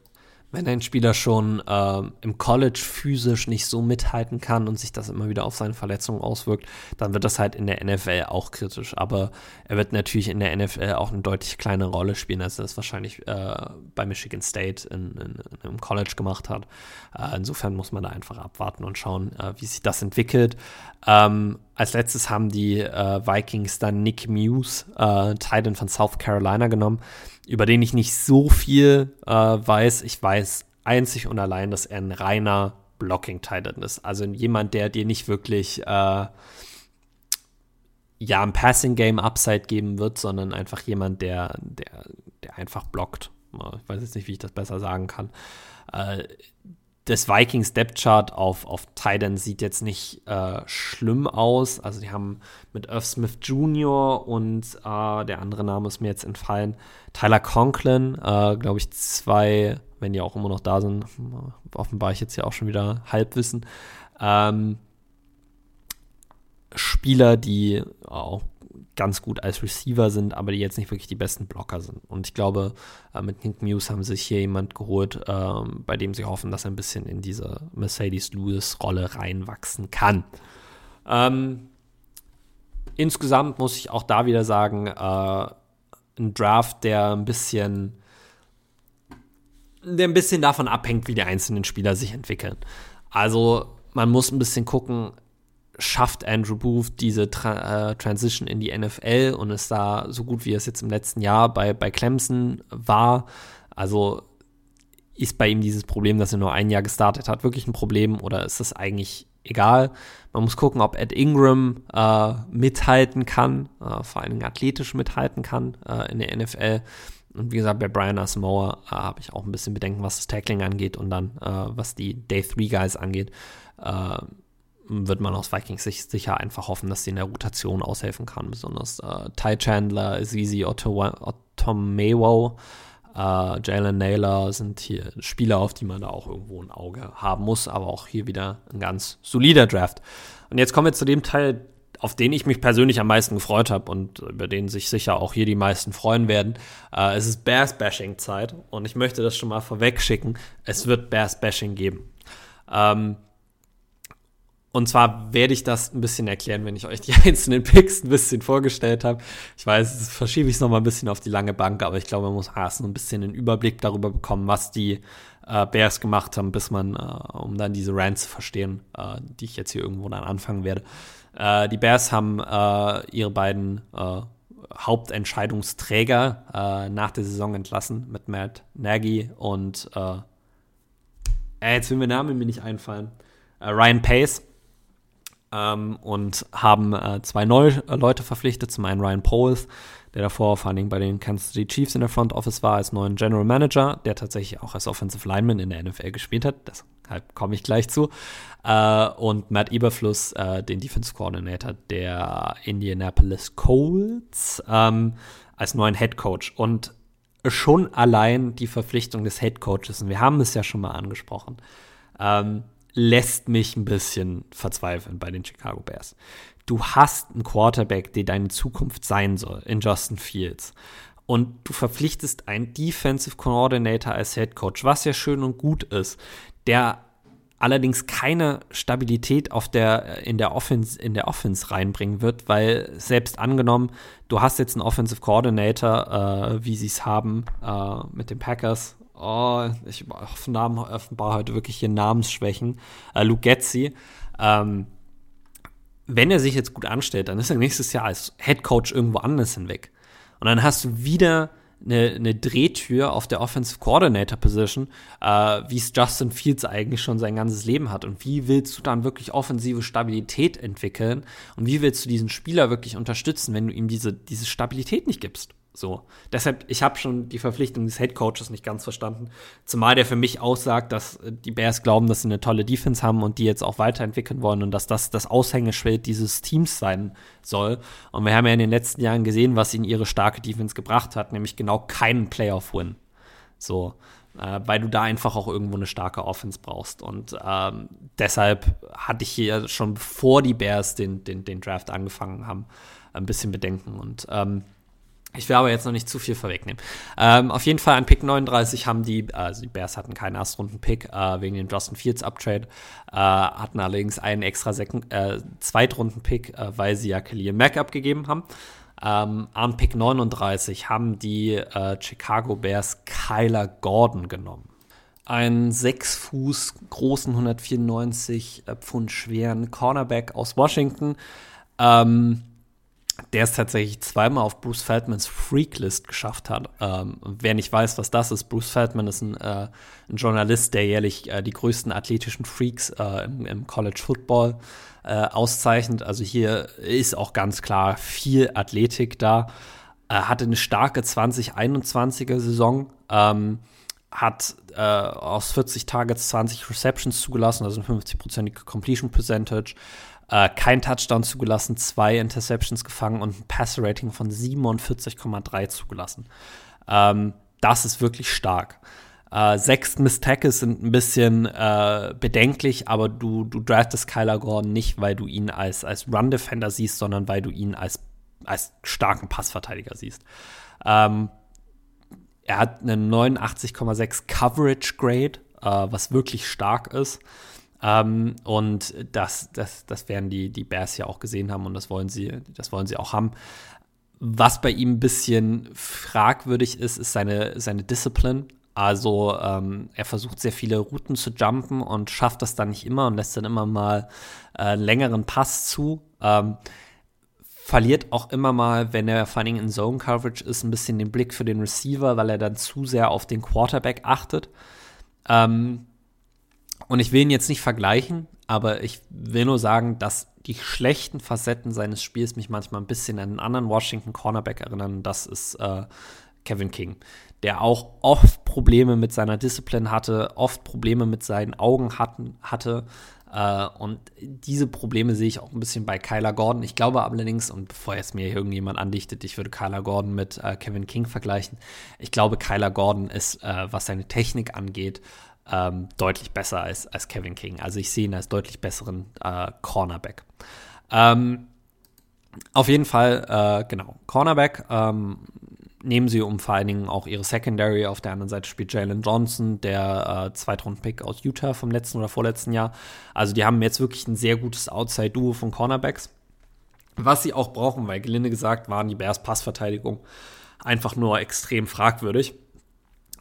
S1: wenn ein Spieler schon äh, im College physisch nicht so mithalten kann und sich das immer wieder auf seine Verletzungen auswirkt, dann wird das halt in der NFL auch kritisch. Aber er wird natürlich in der NFL auch eine deutlich kleinere Rolle spielen, als er es wahrscheinlich äh, bei Michigan State in, in, in, im College gemacht hat. Äh, insofern muss man da einfach abwarten und schauen, äh, wie sich das entwickelt. Ähm, als letztes haben die äh, Vikings dann Nick Muse, äh, Titan von South Carolina, genommen über den ich nicht so viel äh, weiß. Ich weiß einzig und allein, dass er ein reiner Blocking-Titan ist. Also jemand, der dir nicht wirklich äh, ja ein Passing-Game Upside geben wird, sondern einfach jemand, der, der, der einfach blockt. Ich weiß jetzt nicht, wie ich das besser sagen kann. Äh, das Vikings Depth Chart auf, auf Titan sieht jetzt nicht äh, schlimm aus. Also die haben mit Irv Smith Jr. und äh, der andere Name ist mir jetzt entfallen, Tyler Conklin, äh, glaube ich, zwei, wenn die auch immer noch da sind, offenbar ich jetzt ja auch schon wieder Halbwissen. Ähm, Spieler, die auch ganz gut als Receiver sind, aber die jetzt nicht wirklich die besten Blocker sind. Und ich glaube, äh, mit Nick Muse haben sich hier jemand geholt, äh, bei dem sie hoffen, dass er ein bisschen in diese Mercedes-Lewis-Rolle reinwachsen kann. Ähm, insgesamt muss ich auch da wieder sagen, äh, ein Draft, der ein bisschen der ein bisschen davon abhängt, wie die einzelnen Spieler sich entwickeln. Also man muss ein bisschen gucken, schafft Andrew Booth diese Tra äh, Transition in die NFL und ist da so gut, wie es jetzt im letzten Jahr bei, bei Clemson war. Also ist bei ihm dieses Problem, dass er nur ein Jahr gestartet hat, wirklich ein Problem oder ist das eigentlich egal? Man muss gucken, ob Ed Ingram äh, mithalten kann, äh, vor allen Dingen athletisch mithalten kann äh, in der NFL. Und wie gesagt, bei Brian Asamoah äh, habe ich auch ein bisschen Bedenken, was das Tackling angeht und dann äh, was die Day 3 Guys angeht wird man aus Vikings Sicht sicher einfach hoffen, dass sie in der Rotation aushelfen kann. Besonders äh, Ty Chandler, Zizi Otomewo, äh, Jalen Naylor sind hier Spieler, auf die man da auch irgendwo ein Auge haben muss, aber auch hier wieder ein ganz solider Draft. Und jetzt kommen wir zu dem Teil, auf den ich mich persönlich am meisten gefreut habe und über den sich sicher auch hier die meisten freuen werden. Äh, es ist Bears-Bashing-Zeit und ich möchte das schon mal vorweg schicken. Es wird Bears-Bashing geben. Ähm, und zwar werde ich das ein bisschen erklären, wenn ich euch die einzelnen Picks ein bisschen vorgestellt habe. Ich weiß, verschiebe ich es nochmal ein bisschen auf die lange Bank, aber ich glaube, man muss erst ein bisschen einen Überblick darüber bekommen, was die äh, Bears gemacht haben, bis man, äh, um dann diese Rants zu verstehen, äh, die ich jetzt hier irgendwo dann anfangen werde. Äh, die Bears haben äh, ihre beiden äh, Hauptentscheidungsträger nach der Saison entlassen mit Matt Nagy und jetzt will mir Name mir nicht einfallen. Ryan Pace ähm, und haben äh, zwei neue äh, Leute verpflichtet. Zum einen Ryan Poles, der davor vor allen Dingen bei den Kansas City Chiefs in der Front Office war, als neuen General Manager, der tatsächlich auch als Offensive Lineman in der NFL gespielt hat. Deshalb komme ich gleich zu. Äh, und Matt Eberfluss, äh, den Defense Coordinator der Indianapolis Colts, ähm, als neuen Head Coach. Und schon allein die Verpflichtung des Head Coaches, und wir haben es ja schon mal angesprochen, ähm, lässt mich ein bisschen verzweifeln bei den Chicago Bears. Du hast einen Quarterback, der deine Zukunft sein soll, in Justin Fields. Und du verpflichtest einen Defensive Coordinator als Head Coach, was ja schön und gut ist, der allerdings keine Stabilität auf der, in, der Offense, in der Offense reinbringen wird, weil selbst angenommen, du hast jetzt einen Offensive Coordinator, äh, wie sie es haben äh, mit den Packers, oh, ich offenbar heute wirklich hier Namensschwächen, äh, Luke Getzi, ähm, wenn er sich jetzt gut anstellt, dann ist er nächstes Jahr als Head Coach irgendwo anders hinweg. Und dann hast du wieder eine, eine Drehtür auf der Offensive Coordinator Position, äh, wie es Justin Fields eigentlich schon sein ganzes Leben hat. Und wie willst du dann wirklich offensive Stabilität entwickeln? Und wie willst du diesen Spieler wirklich unterstützen, wenn du ihm diese, diese Stabilität nicht gibst? So. Deshalb, ich habe schon die Verpflichtung des Head Coaches nicht ganz verstanden. Zumal der für mich aussagt, dass äh, die Bears glauben, dass sie eine tolle Defense haben und die jetzt auch weiterentwickeln wollen und dass das das Aushängeschild dieses Teams sein soll. Und wir haben ja in den letzten Jahren gesehen, was ihnen ihre starke Defense gebracht hat, nämlich genau keinen Playoff-Win. So. Äh, weil du da einfach auch irgendwo eine starke Offense brauchst. Und ähm, deshalb hatte ich hier schon bevor die Bears den, den, den Draft angefangen haben, ein bisschen Bedenken. Und ähm, ich will aber jetzt noch nicht zu viel vorwegnehmen. Ähm, auf jeden Fall an Pick 39 haben die, also die Bears hatten keinen Erstrunden-Pick äh, wegen dem Justin Fields Uptrade, äh, hatten allerdings einen extra äh, Zweitrunden-Pick, äh, weil sie ja Khalil Mack abgegeben haben. Ähm, an Pick 39 haben die äh, Chicago Bears Kyler Gordon genommen. Einen 6 Fuß großen, 194 äh, Pfund schweren Cornerback aus Washington. Ähm, der es tatsächlich zweimal auf Bruce Feldmans Freaklist geschafft hat. Ähm, wer nicht weiß, was das ist, Bruce Feldman ist ein, äh, ein Journalist, der jährlich äh, die größten athletischen Freaks äh, im, im, College Football äh, auszeichnet. Also hier ist auch ganz klar viel Athletik da. Hatte eine starke 2021er Saison. Ähm, hat äh, aus 40 Targets 20 Receptions zugelassen, also 50-prozentige Completion Percentage. Äh, kein Touchdown zugelassen, zwei Interceptions gefangen und ein Passer-Rating von 47,3 zugelassen. Ähm, das ist wirklich stark. Äh, sechs Miss Tackles sind ein bisschen äh, bedenklich, aber du, du draftest Kyler Gordon nicht, weil du ihn als, als Run-Defender siehst, sondern weil du ihn als, als starken Passverteidiger siehst. Ähm, er hat eine 89,6 Coverage Grade, äh, was wirklich stark ist. Ähm, und das, das, das werden die, die Bears ja auch gesehen haben und das wollen sie, das wollen sie auch haben. Was bei ihm ein bisschen fragwürdig ist, ist seine, seine Discipline. Also ähm, er versucht sehr viele Routen zu jumpen und schafft das dann nicht immer und lässt dann immer mal äh, einen längeren Pass zu. Ähm, verliert auch immer mal, wenn er vor allem in Zone Coverage ist, ein bisschen den Blick für den Receiver, weil er dann zu sehr auf den Quarterback achtet. Ähm, und ich will ihn jetzt nicht vergleichen, aber ich will nur sagen, dass die schlechten Facetten seines Spiels mich manchmal ein bisschen an einen anderen Washington Cornerback erinnern. Das ist äh, Kevin King, der auch oft Probleme mit seiner Disziplin hatte, oft Probleme mit seinen Augen hatten, hatte. Äh, und diese Probleme sehe ich auch ein bisschen bei Kyler Gordon. Ich glaube allerdings, und bevor jetzt mir irgendjemand andichtet, ich würde Kyler Gordon mit äh, Kevin King vergleichen. Ich glaube, Kyler Gordon ist, äh, was seine Technik angeht, ähm, deutlich besser als, als Kevin King. Also ich sehe ihn als deutlich besseren äh, Cornerback. Ähm, auf jeden Fall, äh, genau, Cornerback. Ähm, nehmen sie um vor allen Dingen auch ihre Secondary. Auf der anderen Seite spielt Jalen Johnson, der äh, Zweitrunden-Pick aus Utah vom letzten oder vorletzten Jahr. Also die haben jetzt wirklich ein sehr gutes Outside-Duo von Cornerbacks. Was sie auch brauchen, weil gelinde gesagt waren die Bears Passverteidigung einfach nur extrem fragwürdig.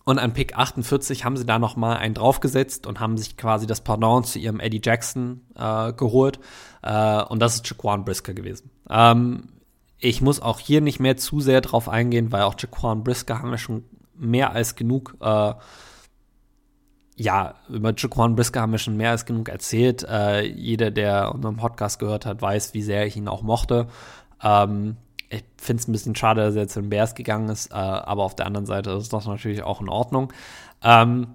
S1: Und an Pick 48 haben sie da noch mal einen draufgesetzt und haben sich quasi das Pardon zu ihrem Eddie Jackson äh, geholt. Äh, und das ist Jaquan Brisker gewesen. Ähm, ich muss auch hier nicht mehr zu sehr drauf eingehen, weil auch Jaquan Brisker haben wir schon mehr als genug äh, ja, über Jaquan Brisker haben wir schon mehr als genug erzählt. Äh, jeder, der unseren Podcast gehört hat, weiß, wie sehr ich ihn auch mochte. Ähm, ich finde es ein bisschen schade, dass er zu den Bears gegangen ist, äh, aber auf der anderen Seite ist das natürlich auch in Ordnung. Ähm,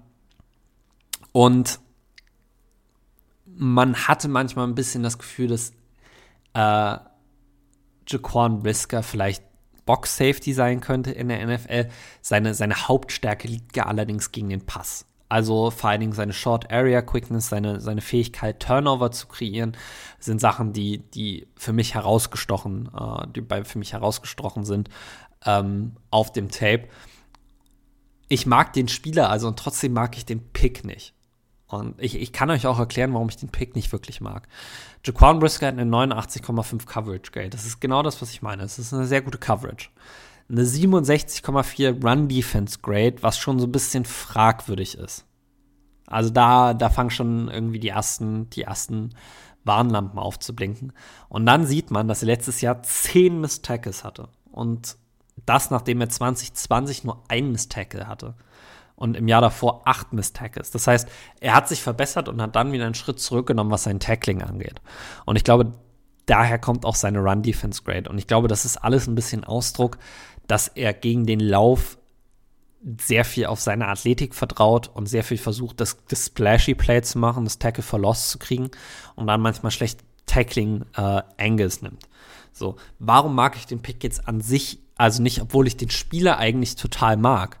S1: und man hatte manchmal ein bisschen das Gefühl, dass äh, Jaquan Brisker vielleicht Box Safety sein könnte in der NFL. Seine, seine Hauptstärke liegt ja allerdings gegen den Pass. Also vor allen Dingen seine Short Area Quickness, seine, seine Fähigkeit, Turnover zu kreieren, sind Sachen, die, die für mich herausgestochen, äh, die bei, für mich herausgestochen sind ähm, auf dem Tape. Ich mag den Spieler also und trotzdem mag ich den Pick nicht. Und ich, ich kann euch auch erklären, warum ich den Pick nicht wirklich mag. Jaquan Brisker hat eine 89,5 Coverage Grade. Das ist genau das, was ich meine. Es ist eine sehr gute Coverage eine 67,4 Run Defense Grade, was schon so ein bisschen fragwürdig ist. Also da, da fangen schon irgendwie die ersten, die ersten Warnlampen aufzublinken. Und dann sieht man, dass er letztes Jahr 10 Miss Tackles hatte. Und das, nachdem er 2020 nur ein Miss Tackle hatte. Und im Jahr davor acht Miss Tackles. Das heißt, er hat sich verbessert und hat dann wieder einen Schritt zurückgenommen, was sein Tackling angeht. Und ich glaube, daher kommt auch seine Run-Defense-Grade. Und ich glaube, das ist alles ein bisschen Ausdruck, dass er gegen den Lauf sehr viel auf seine Athletik vertraut und sehr viel versucht, das, das Splashy Play zu machen, das Tackle for Loss zu kriegen und dann manchmal schlecht Tackling äh, Angles nimmt. So, warum mag ich den Pick jetzt an sich, also nicht, obwohl ich den Spieler eigentlich total mag?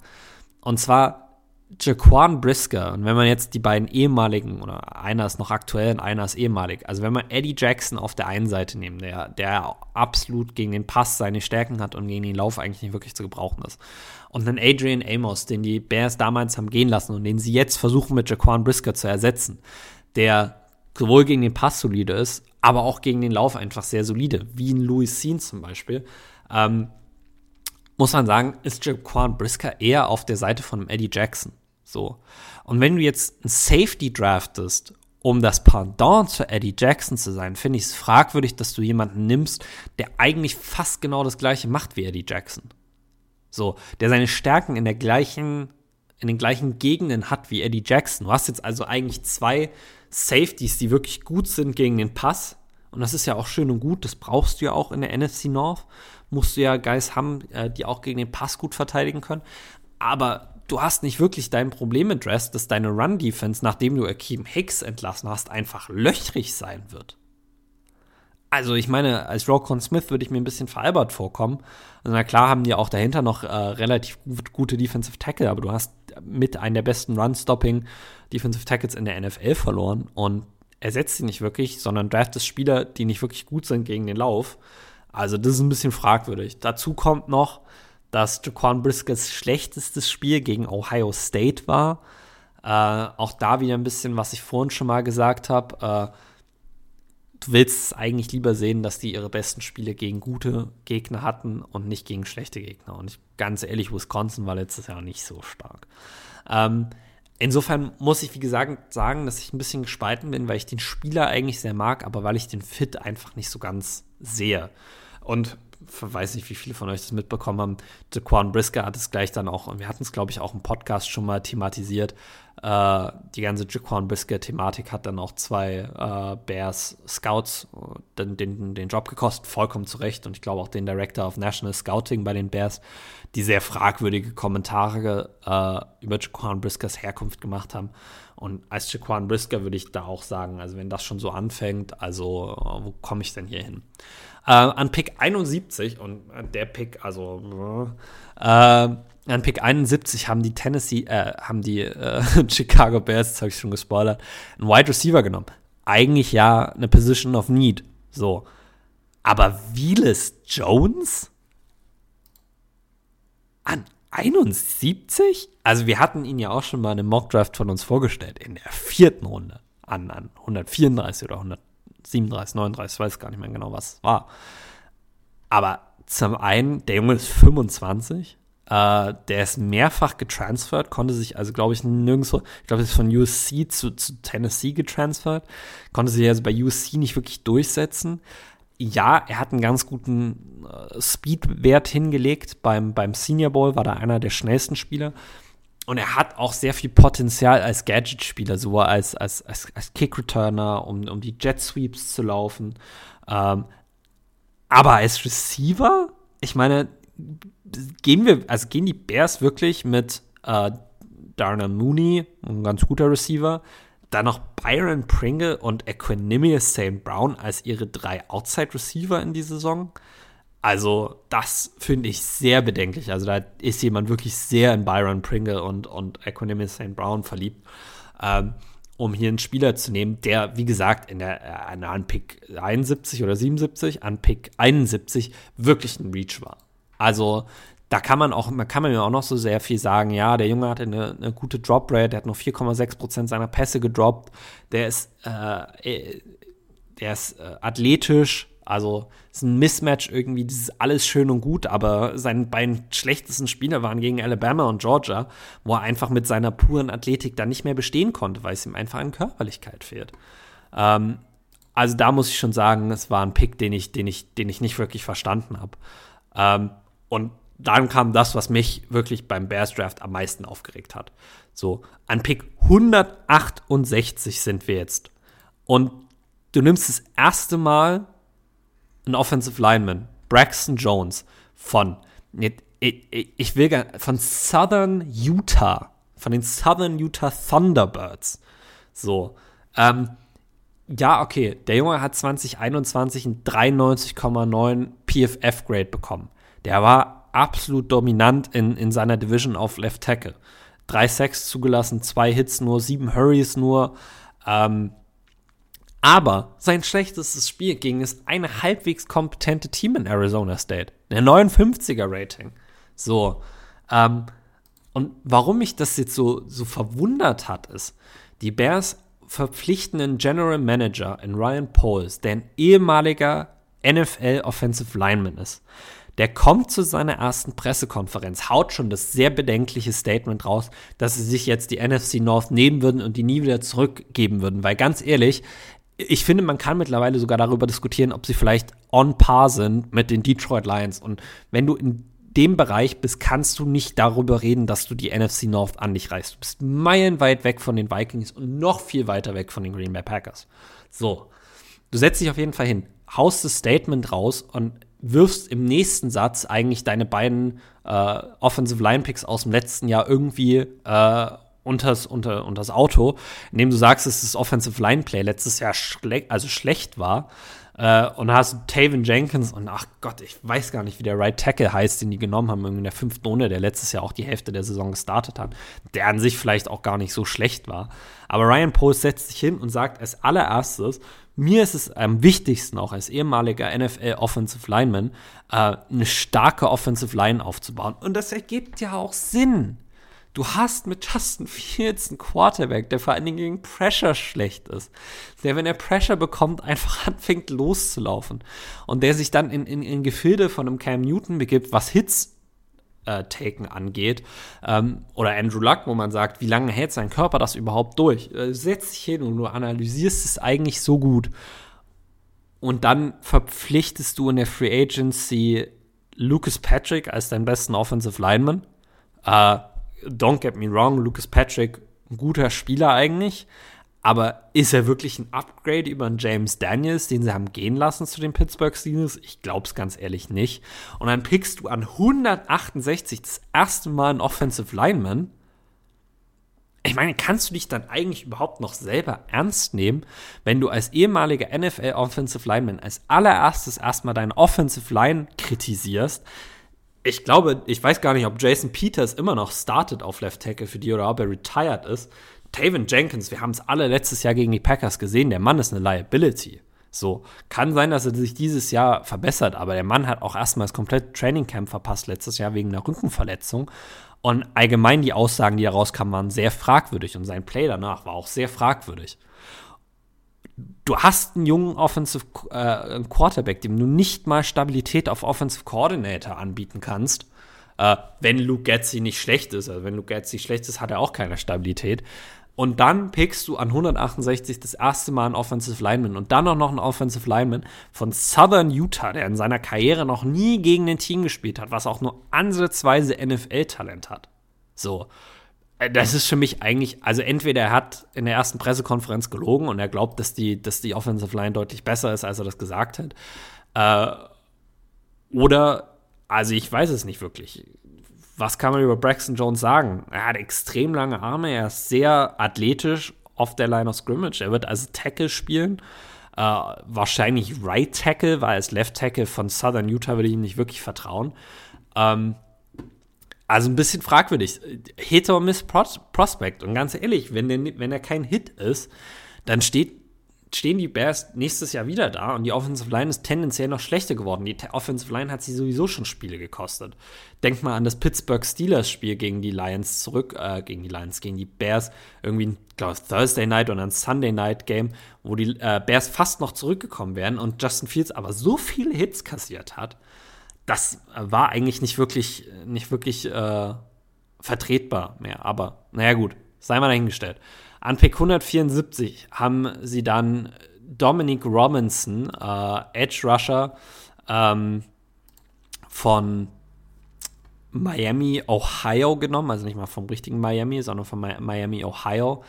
S1: Und zwar Jaquan Brisker, und wenn man jetzt die beiden ehemaligen, oder einer ist noch aktuell und einer ist ehemalig, also wenn man Eddie Jackson auf der einen Seite nimmt, der, der absolut gegen den Pass seine Stärken hat und gegen den Lauf eigentlich nicht wirklich zu gebrauchen ist, und einen Adrian Amos, den die Bears damals haben gehen lassen und den sie jetzt versuchen mit Jaquan Brisker zu ersetzen, der sowohl gegen den Pass solide ist, aber auch gegen den Lauf einfach sehr solide, wie in Louis Sean zum Beispiel, ähm, muss man sagen, ist Jaquan Brisker eher auf der Seite von Eddie Jackson. So. Und wenn du jetzt ein Safety draftest, um das Pendant zu Eddie Jackson zu sein, finde ich es fragwürdig, dass du jemanden nimmst, der eigentlich fast genau das gleiche macht wie Eddie Jackson. So, der seine Stärken in der gleichen, in den gleichen Gegenden hat wie Eddie Jackson. Du hast jetzt also eigentlich zwei Safeties, die wirklich gut sind gegen den Pass. Und das ist ja auch schön und gut, das brauchst du ja auch in der NFC North. Musst du ja Guys haben, äh, die auch gegen den Pass gut verteidigen können. Aber du hast nicht wirklich dein Problem addressed, dass deine Run-Defense, nachdem du Akeem Hicks entlassen hast, einfach löchrig sein wird. Also ich meine, als Rokon Smith würde ich mir ein bisschen veralbert vorkommen. Also na klar haben die auch dahinter noch äh, relativ gut, gute Defensive Tackle, aber du hast mit einem der besten Run-Stopping Defensive Tackles in der NFL verloren und ersetzt sie nicht wirklich, sondern draftest Spieler, die nicht wirklich gut sind gegen den Lauf. Also das ist ein bisschen fragwürdig. Dazu kommt noch, dass Jaquan Briskers schlechtestes Spiel gegen Ohio State war. Äh, auch da wieder ein bisschen, was ich vorhin schon mal gesagt habe. Äh, du willst es eigentlich lieber sehen, dass die ihre besten Spiele gegen gute Gegner hatten und nicht gegen schlechte Gegner. Und ich, ganz ehrlich, Wisconsin war letztes Jahr nicht so stark. Ähm, insofern muss ich, wie gesagt, sagen, dass ich ein bisschen gespalten bin, weil ich den Spieler eigentlich sehr mag, aber weil ich den Fit einfach nicht so ganz sehe. Und weiß nicht, wie viele von euch das mitbekommen haben. Jaquan Brisker hat es gleich dann auch, und wir hatten es, glaube ich, auch im Podcast schon mal thematisiert. Äh, die ganze Jaquan Brisker-Thematik hat dann auch zwei äh, Bears Scouts den, den, den Job gekostet, vollkommen zu Recht. Und ich glaube auch den Director of National Scouting bei den Bears, die sehr fragwürdige Kommentare äh, über Jaquan Briskers Herkunft gemacht haben. Und als Jaquan Brisker würde ich da auch sagen, also wenn das schon so anfängt, also wo komme ich denn hier hin? Äh, an Pick 71 und der Pick, also äh, an Pick 71 haben die Tennessee, äh, haben die äh, Chicago Bears, das habe ich schon gespoilert, einen Wide Receiver genommen. Eigentlich ja eine Position of Need. So. Aber Willis Jones? An 71? Also wir hatten ihn ja auch schon mal in einem Mockdraft von uns vorgestellt, in der vierten Runde. An, an 134 oder 100. 37, 39, weiß gar nicht mehr genau, was war. Aber zum einen, der Junge ist 25, äh, der ist mehrfach getransfert, konnte sich also, glaube ich, nirgendwo, ich glaube, ist von USC zu, zu Tennessee getransfert, konnte sich also bei USC nicht wirklich durchsetzen. Ja, er hat einen ganz guten äh, Speedwert hingelegt. Beim, beim Senior Bowl war da einer der schnellsten Spieler. Und er hat auch sehr viel Potenzial als Gadget-Spieler, so als, als, als, als Kick-Returner, um, um die Jet-Sweeps zu laufen. Ähm, aber als Receiver, ich meine, gehen wir, also gehen die Bears wirklich mit äh, Darnell Mooney, ein ganz guter Receiver, dann noch Byron Pringle und Equanimous St. Brown als ihre drei Outside-Receiver in die Saison? Also, das finde ich sehr bedenklich. Also, da ist jemand wirklich sehr in Byron Pringle und, und Equanimous St. Brown verliebt, ähm, um hier einen Spieler zu nehmen, der, wie gesagt, in der, äh, an Pick 71 oder 77, an Pick 71 wirklich ein Reach war. Also, da kann man auch, kann man ja auch noch so sehr viel sagen, ja, der Junge hatte eine, eine gute Drop Rate, der hat nur 4,6% seiner Pässe gedroppt, der ist, äh, äh der ist äh, athletisch, also es ist ein Mismatch irgendwie, ist alles schön und gut, aber seine beiden schlechtesten Spiele waren gegen Alabama und Georgia, wo er einfach mit seiner puren Athletik dann nicht mehr bestehen konnte, weil es ihm einfach an Körperlichkeit fehlt. Ähm, also da muss ich schon sagen, es war ein Pick, den ich, den ich, den ich nicht wirklich verstanden habe. Ähm, und dann kam das, was mich wirklich beim Bears Draft am meisten aufgeregt hat. So, an Pick 168 sind wir jetzt. Und du nimmst das erste Mal ein Offensive Lineman, Braxton Jones von, ich will gar, von Southern Utah, von den Southern Utah Thunderbirds. So, ähm, ja, okay, der Junge hat 2021 ein 93,9 PFF-Grade bekommen. Der war absolut dominant in, in seiner Division auf Left Tackle. Drei Sacks zugelassen, zwei Hits nur, sieben Hurries nur. Ähm, aber sein schlechtestes Spiel gegen ist eine halbwegs kompetente Team in Arizona State. Der 59er Rating. So. Ähm, und warum mich das jetzt so, so verwundert hat, ist, die Bears verpflichten einen General Manager in Ryan Poles, der ein ehemaliger NFL Offensive Lineman ist. Der kommt zu seiner ersten Pressekonferenz, haut schon das sehr bedenkliche Statement raus, dass sie sich jetzt die NFC North nehmen würden und die nie wieder zurückgeben würden. Weil ganz ehrlich, ich finde, man kann mittlerweile sogar darüber diskutieren, ob sie vielleicht on par sind mit den Detroit Lions. Und wenn du in dem Bereich bist, kannst du nicht darüber reden, dass du die NFC North an dich reißt. Du bist meilenweit weg von den Vikings und noch viel weiter weg von den Green Bay Packers. So, du setzt dich auf jeden Fall hin, haust das Statement raus und wirfst im nächsten Satz eigentlich deine beiden äh, Offensive Line Picks aus dem letzten Jahr irgendwie äh, unters, unter, unters Auto, indem du sagst, dass das Offensive Line Play letztes Jahr schle also schlecht war. Äh, und da hast du Taven Jenkins und ach Gott, ich weiß gar nicht, wie der Right Tackle heißt, den die genommen haben, in der fünften Runde, der letztes Jahr auch die Hälfte der Saison gestartet hat, der an sich vielleicht auch gar nicht so schlecht war. Aber Ryan Post setzt sich hin und sagt als allererstes, mir ist es am wichtigsten, auch als ehemaliger NFL Offensive Lineman, äh, eine starke Offensive Line aufzubauen. Und das ergibt ja auch Sinn. Du hast mit Justin Fields einen Quarterback, der vor allen Dingen gegen Pressure schlecht ist. Der, wenn er Pressure bekommt, einfach anfängt loszulaufen. Und der sich dann in, in, in Gefilde von einem Cam Newton begibt, was Hits äh, taken angeht. Ähm, oder Andrew Luck, wo man sagt, wie lange hält sein Körper das überhaupt durch? Äh, setz dich hin und du analysierst es eigentlich so gut. Und dann verpflichtest du in der Free Agency Lucas Patrick als deinen besten Offensive Lineman. Äh, don't get me wrong, Lucas Patrick, ein guter Spieler eigentlich. Aber ist er wirklich ein Upgrade über einen James Daniels, den sie haben gehen lassen zu den Pittsburgh Steelers? Ich glaube es ganz ehrlich nicht. Und dann pickst du an 168 das erste Mal einen Offensive Lineman. Ich meine, kannst du dich dann eigentlich überhaupt noch selber ernst nehmen, wenn du als ehemaliger NFL Offensive Lineman als allererstes erstmal deine Offensive Line kritisierst, ich glaube, ich weiß gar nicht, ob Jason Peters immer noch startet auf Left Tackle für die oder ob er retired ist. Taven Jenkins, wir haben es alle letztes Jahr gegen die Packers gesehen, der Mann ist eine Liability. So, kann sein, dass er sich dieses Jahr verbessert, aber der Mann hat auch erstmals komplett Training Camp verpasst letztes Jahr wegen einer Rückenverletzung. Und allgemein die Aussagen, die da rauskamen, waren sehr fragwürdig und sein Play danach war auch sehr fragwürdig du hast einen jungen Offensive äh, Quarterback, dem du nicht mal Stabilität auf Offensive Coordinator anbieten kannst. Äh, wenn Luke Getzi nicht schlecht ist, also wenn Luke Getzi schlecht ist, hat er auch keine Stabilität. Und dann pickst du an 168 das erste Mal einen Offensive Lineman und dann auch noch einen Offensive Lineman von Southern Utah, der in seiner Karriere noch nie gegen ein Team gespielt hat, was auch nur ansatzweise NFL-Talent hat. So. Äh, das ist für mich eigentlich, also entweder er hat in der ersten Pressekonferenz gelogen und er glaubt, dass die, dass die Offensive Line deutlich besser ist, als er das gesagt hat. Äh, oder, also ich weiß es nicht wirklich. Was kann man über Braxton Jones sagen? Er hat extrem lange Arme, er ist sehr athletisch auf der Line of Scrimmage. Er wird also Tackle spielen. Äh, wahrscheinlich Right Tackle, weil als Left Tackle von Southern Utah würde ich ihm nicht wirklich vertrauen. Ähm, also ein bisschen fragwürdig. Hit or Miss Prospect. Und ganz ehrlich, wenn, der, wenn er kein Hit ist, dann steht, stehen die Bears nächstes Jahr wieder da und die Offensive Line ist tendenziell noch schlechter geworden. Die Offensive Line hat sie sowieso schon Spiele gekostet. Denk mal an das Pittsburgh Steelers Spiel gegen die Lions zurück, äh, gegen die Lions, gegen die Bears. Irgendwie, glaube Thursday Night oder ein Sunday Night Game, wo die äh, Bears fast noch zurückgekommen wären und Justin Fields aber so viele Hits kassiert hat das war eigentlich nicht wirklich, nicht wirklich äh, vertretbar mehr. Aber naja, gut, sei mal dahingestellt. An Pick 174 haben sie dann Dominic Robinson, äh, Edge Rusher ähm, von Miami, Ohio genommen, also nicht mal vom richtigen Miami, sondern von Miami, Ohio.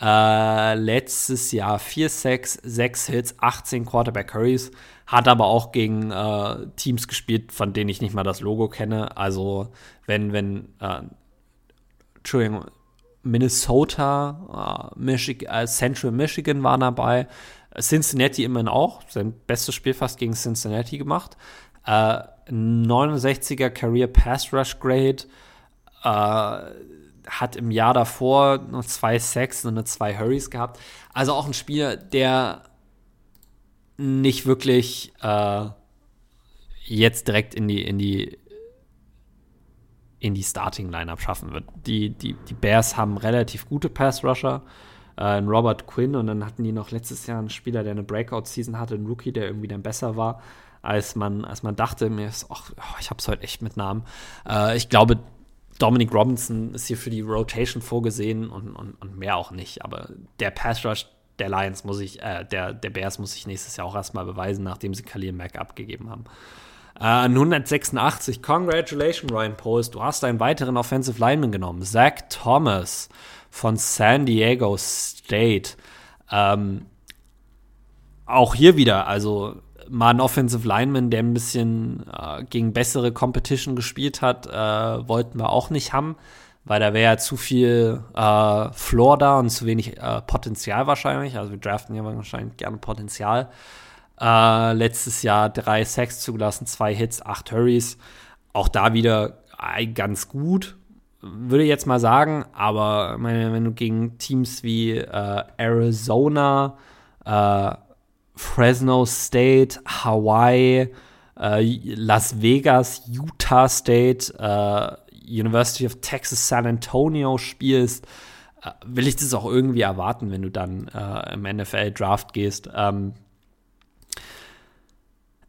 S1: Äh, letztes Jahr 4 Sacks, 6 Hits, 18 Quarterback Hurries. Hat aber auch gegen äh, Teams gespielt, von denen ich nicht mal das Logo kenne. Also, wenn, wenn, äh, Entschuldigung, Minnesota, äh, äh, Central Michigan war dabei. Cincinnati immerhin auch. Sein bestes Spiel fast gegen Cincinnati gemacht. Äh, 69er Career Pass Rush Grade. Äh, hat im Jahr davor noch zwei Sacks und zwei Hurries gehabt. Also auch ein Spieler, der nicht wirklich äh, jetzt direkt in die, in die, in die Starting-Lineup schaffen wird. Die, die, die Bears haben relativ gute Pass-Rusher. Äh, Robert Quinn und dann hatten die noch letztes Jahr einen Spieler, der eine Breakout-Season hatte, einen Rookie, der irgendwie dann besser war, als man, als man dachte. Mir ist, ach, oh, ich hab's heute echt mit Namen. Äh, ich glaube, Dominic Robinson ist hier für die Rotation vorgesehen und, und, und mehr auch nicht. Aber der Pass Rush der Lions muss ich, äh, der, der Bears muss sich nächstes Jahr auch erstmal beweisen, nachdem sie Khalil Mack abgegeben haben. Äh, 186, congratulations Ryan Post, du hast einen weiteren Offensive Lineman genommen, Zach Thomas von San Diego State. Ähm, auch hier wieder, also mal ein Offensive Lineman, der ein bisschen äh, gegen bessere Competition gespielt hat, äh, wollten wir auch nicht haben, weil da wäre ja zu viel äh, Floor da und zu wenig äh, Potenzial wahrscheinlich. Also wir draften ja wahrscheinlich gerne Potenzial. Äh, letztes Jahr drei Sacks zugelassen, zwei Hits, acht Hurries. Auch da wieder ganz gut, würde ich jetzt mal sagen. Aber meine, wenn du gegen Teams wie äh, Arizona, Fresno State, Hawaii, äh, Las Vegas, Utah State, äh, University of Texas San Antonio spielst, äh, will ich das auch irgendwie erwarten, wenn du dann äh, im NFL-Draft gehst. Ähm,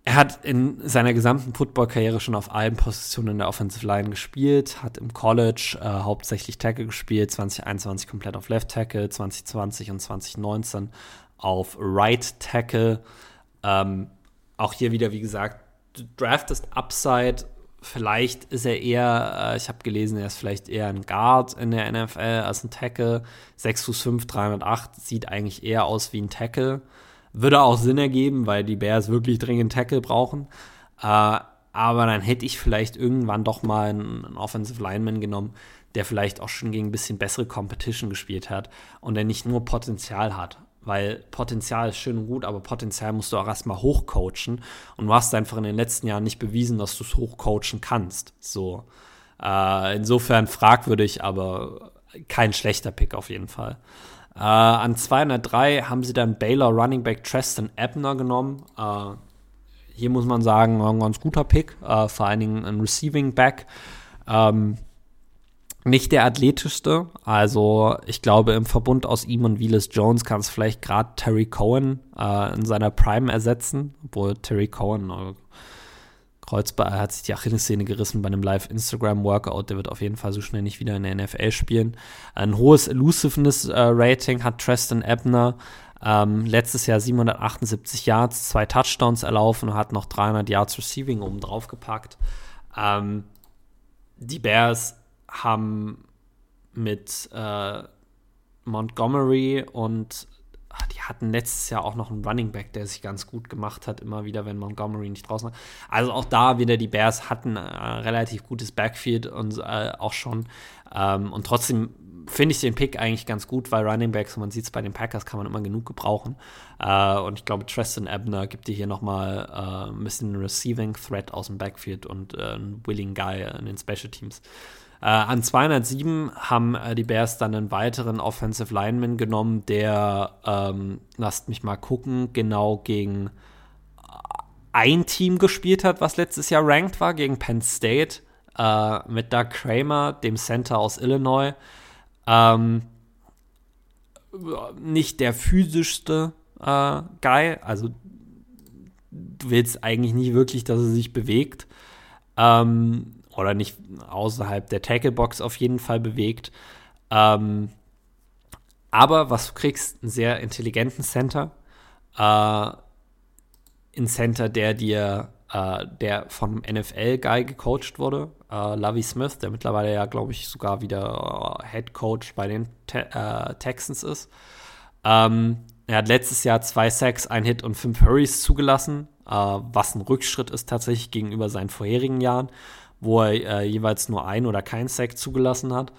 S1: er hat in seiner gesamten Football-Karriere schon auf allen Positionen in der Offensive Line gespielt, hat im College äh, hauptsächlich Tackle gespielt, 2021 komplett auf Left Tackle, 2020 und 2019 auf Right Tackle. Ähm, auch hier wieder, wie gesagt, du draftest Upside. Vielleicht ist er eher, äh, ich habe gelesen, er ist vielleicht eher ein Guard in der NFL als ein Tackle. 6 Fuß 5, 308, sieht eigentlich eher aus wie ein Tackle. Würde auch Sinn ergeben, weil die Bears wirklich dringend Tackle brauchen. Äh, aber dann hätte ich vielleicht irgendwann doch mal einen, einen Offensive Lineman genommen, der vielleicht auch schon gegen ein bisschen bessere Competition gespielt hat und der nicht nur Potenzial hat weil Potenzial ist schön und gut, aber Potenzial musst du auch erstmal hochcoachen und du hast einfach in den letzten Jahren nicht bewiesen, dass du es hochcoachen kannst. So. Äh, insofern fragwürdig, aber kein schlechter Pick auf jeden Fall. Äh, an 203 haben sie dann Baylor Running Back Tristan Ebner genommen. Äh, hier muss man sagen, ein ganz guter Pick, äh, vor allen Dingen ein Receiving Back. Ähm, nicht der athletischste. Also ich glaube, im Verbund aus ihm und Willis Jones kann es vielleicht gerade Terry Cohen äh, in seiner Prime ersetzen, obwohl Terry Cohen äh, Kreuzball hat sich die Achillessehne gerissen bei einem Live-Instagram-Workout. Der wird auf jeden Fall so schnell nicht wieder in der NFL spielen. Ein hohes Elusiveness-Rating hat Tristan Ebner. Ähm, letztes Jahr 778 Yards, zwei Touchdowns erlaufen und hat noch 300 Yards Receiving oben drauf gepackt. Ähm, die Bears haben mit äh, Montgomery und ach, die hatten letztes Jahr auch noch einen Running Back, der sich ganz gut gemacht hat, immer wieder, wenn Montgomery nicht draußen war. Also auch da wieder die Bears hatten ein äh, relativ gutes Backfield und äh, auch schon. Ähm, und trotzdem finde ich den Pick eigentlich ganz gut, weil Running Backs, man sieht es bei den Packers, kann man immer genug gebrauchen. Äh, und ich glaube, Tristan Ebner gibt dir hier nochmal äh, ein bisschen Receiving Threat aus dem Backfield und äh, einen Willing Guy in den Special Teams. Äh, an 207 haben äh, die Bears dann einen weiteren Offensive Lineman genommen, der, ähm, lasst mich mal gucken, genau gegen ein Team gespielt hat, was letztes Jahr ranked war, gegen Penn State, äh, mit Doug Kramer, dem Center aus Illinois. Ähm, nicht der physischste äh, Guy, also du willst eigentlich nicht wirklich, dass er sich bewegt. Ähm, oder nicht außerhalb der Tacklebox auf jeden Fall bewegt. Ähm, aber was du kriegst, einen sehr intelligenten Center. Äh, ein Center, der dir, äh, der vom NFL-Guy gecoacht wurde. äh, Lovey Smith, der mittlerweile ja, glaube ich, sogar wieder äh, Head Coach bei den Te äh, Texans ist. Ähm, er hat letztes Jahr zwei Sacks, ein Hit und fünf Hurries zugelassen, äh, was ein Rückschritt ist tatsächlich gegenüber seinen vorherigen Jahren, wo er äh, jeweils nur ein oder kein Sack zugelassen hat.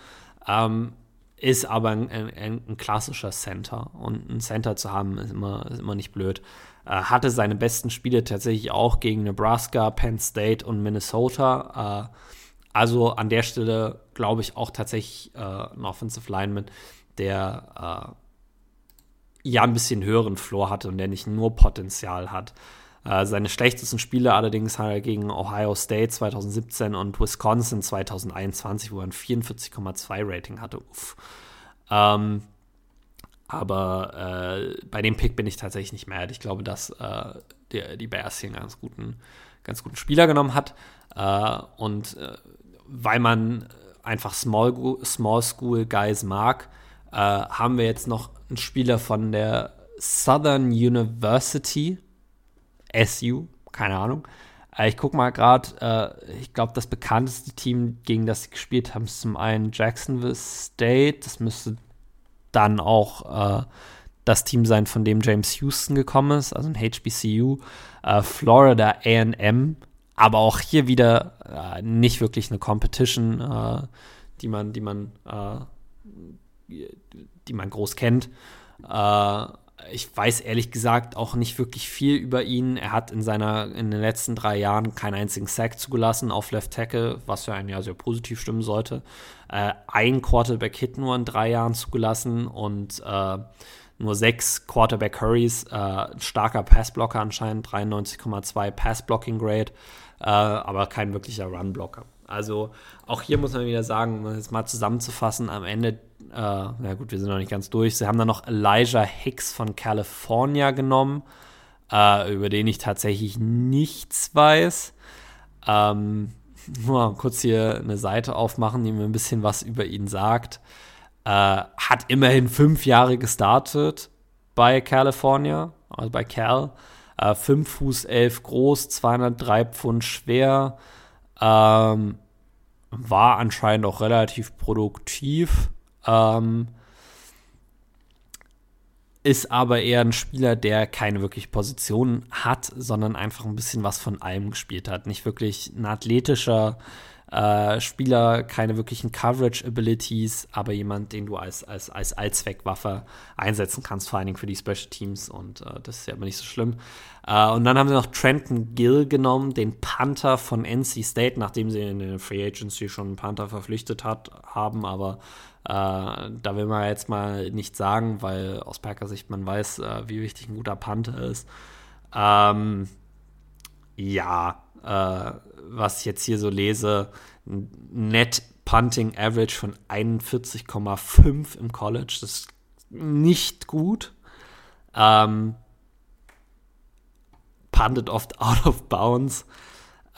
S1: Ähm, ist aber ein, ein, ein, klassischer Center. Und ein Center zu haben, ist immer, ist immer nicht blöd. Äh, hatte seine besten Spiele tatsächlich auch gegen Nebraska, Penn State und Minnesota. Äh, also an der Stelle glaube ich auch tatsächlich äh, ein Offensive Lineman, der äh, ja ein bisschen höheren Floor hatte und der nicht nur Potenzial hat. Äh, seine schlechtesten Spiele allerdings hat er gegen Ohio State 2017 und Wisconsin 2021, wo er ein 44,2 Rating hatte. Uff. Ähm, aber äh, bei dem Pick bin ich tatsächlich nicht mehr. Ich glaube, dass äh, die, die Bears hier einen ganz guten, ganz guten Spieler genommen hat. Äh, und äh, weil man einfach Small, Small School Guys mag, äh, haben wir jetzt noch einen Spieler von der Southern University, SU, keine Ahnung. Äh, ich gucke mal gerade, ich glaube, das bekannteste Team, gegen das sie gespielt haben, ist zum einen Jacksonville State. Das müsste dann auch äh, das Team sein, von dem James Houston gekommen ist, also ein HBCU, äh, Florida AM, aber auch hier wieder äh, nicht wirklich eine Competition, äh, die man, die man, äh, die man groß kennt. Äh, ich weiß ehrlich gesagt auch nicht wirklich viel über ihn. Er hat in seiner in den letzten drei Jahren keinen einzigen Sack zugelassen auf Left Tackle, was für einen ja sehr positiv stimmen sollte. Äh, ein Quarterback-Hit nur in drei Jahren zugelassen und äh, nur sechs Quarterback-Hurries. Äh, starker Passblocker anscheinend, 93,2 Pass-Blocking-Grade, äh, aber kein wirklicher Run-Blocker. Also auch hier muss man wieder sagen, um es mal zusammenzufassen, am Ende äh, na gut, wir sind noch nicht ganz durch. Sie haben dann noch Elijah Hicks von California genommen, äh, über den ich tatsächlich nichts weiß. Ähm, nur kurz hier eine Seite aufmachen, die mir ein bisschen was über ihn sagt. Äh, hat immerhin fünf Jahre gestartet bei California, also bei Cal. Äh, 5 Fuß 11 groß, 203 Pfund schwer. Ähm, war anscheinend auch relativ produktiv. Ähm, ist aber eher ein Spieler, der keine wirklich Position hat, sondern einfach ein bisschen was von allem gespielt hat. Nicht wirklich ein athletischer äh, Spieler, keine wirklichen Coverage-Abilities, aber jemand, den du als, als, als Allzweckwaffe einsetzen kannst, vor allen Dingen für die Special Teams und äh, das ist ja immer nicht so schlimm. Äh, und dann haben sie noch Trenton Gill genommen, den Panther von NC State, nachdem sie in der Free Agency schon einen Panther verpflichtet hat, haben, aber da will man jetzt mal nicht sagen, weil aus Packer Sicht man weiß, äh, wie wichtig ein guter Panther ist. Ähm, ja, äh, was ich jetzt hier so lese, Net Punting Average von 41,5 im College. Das ist nicht gut. Ähm, puntet oft out of bounds.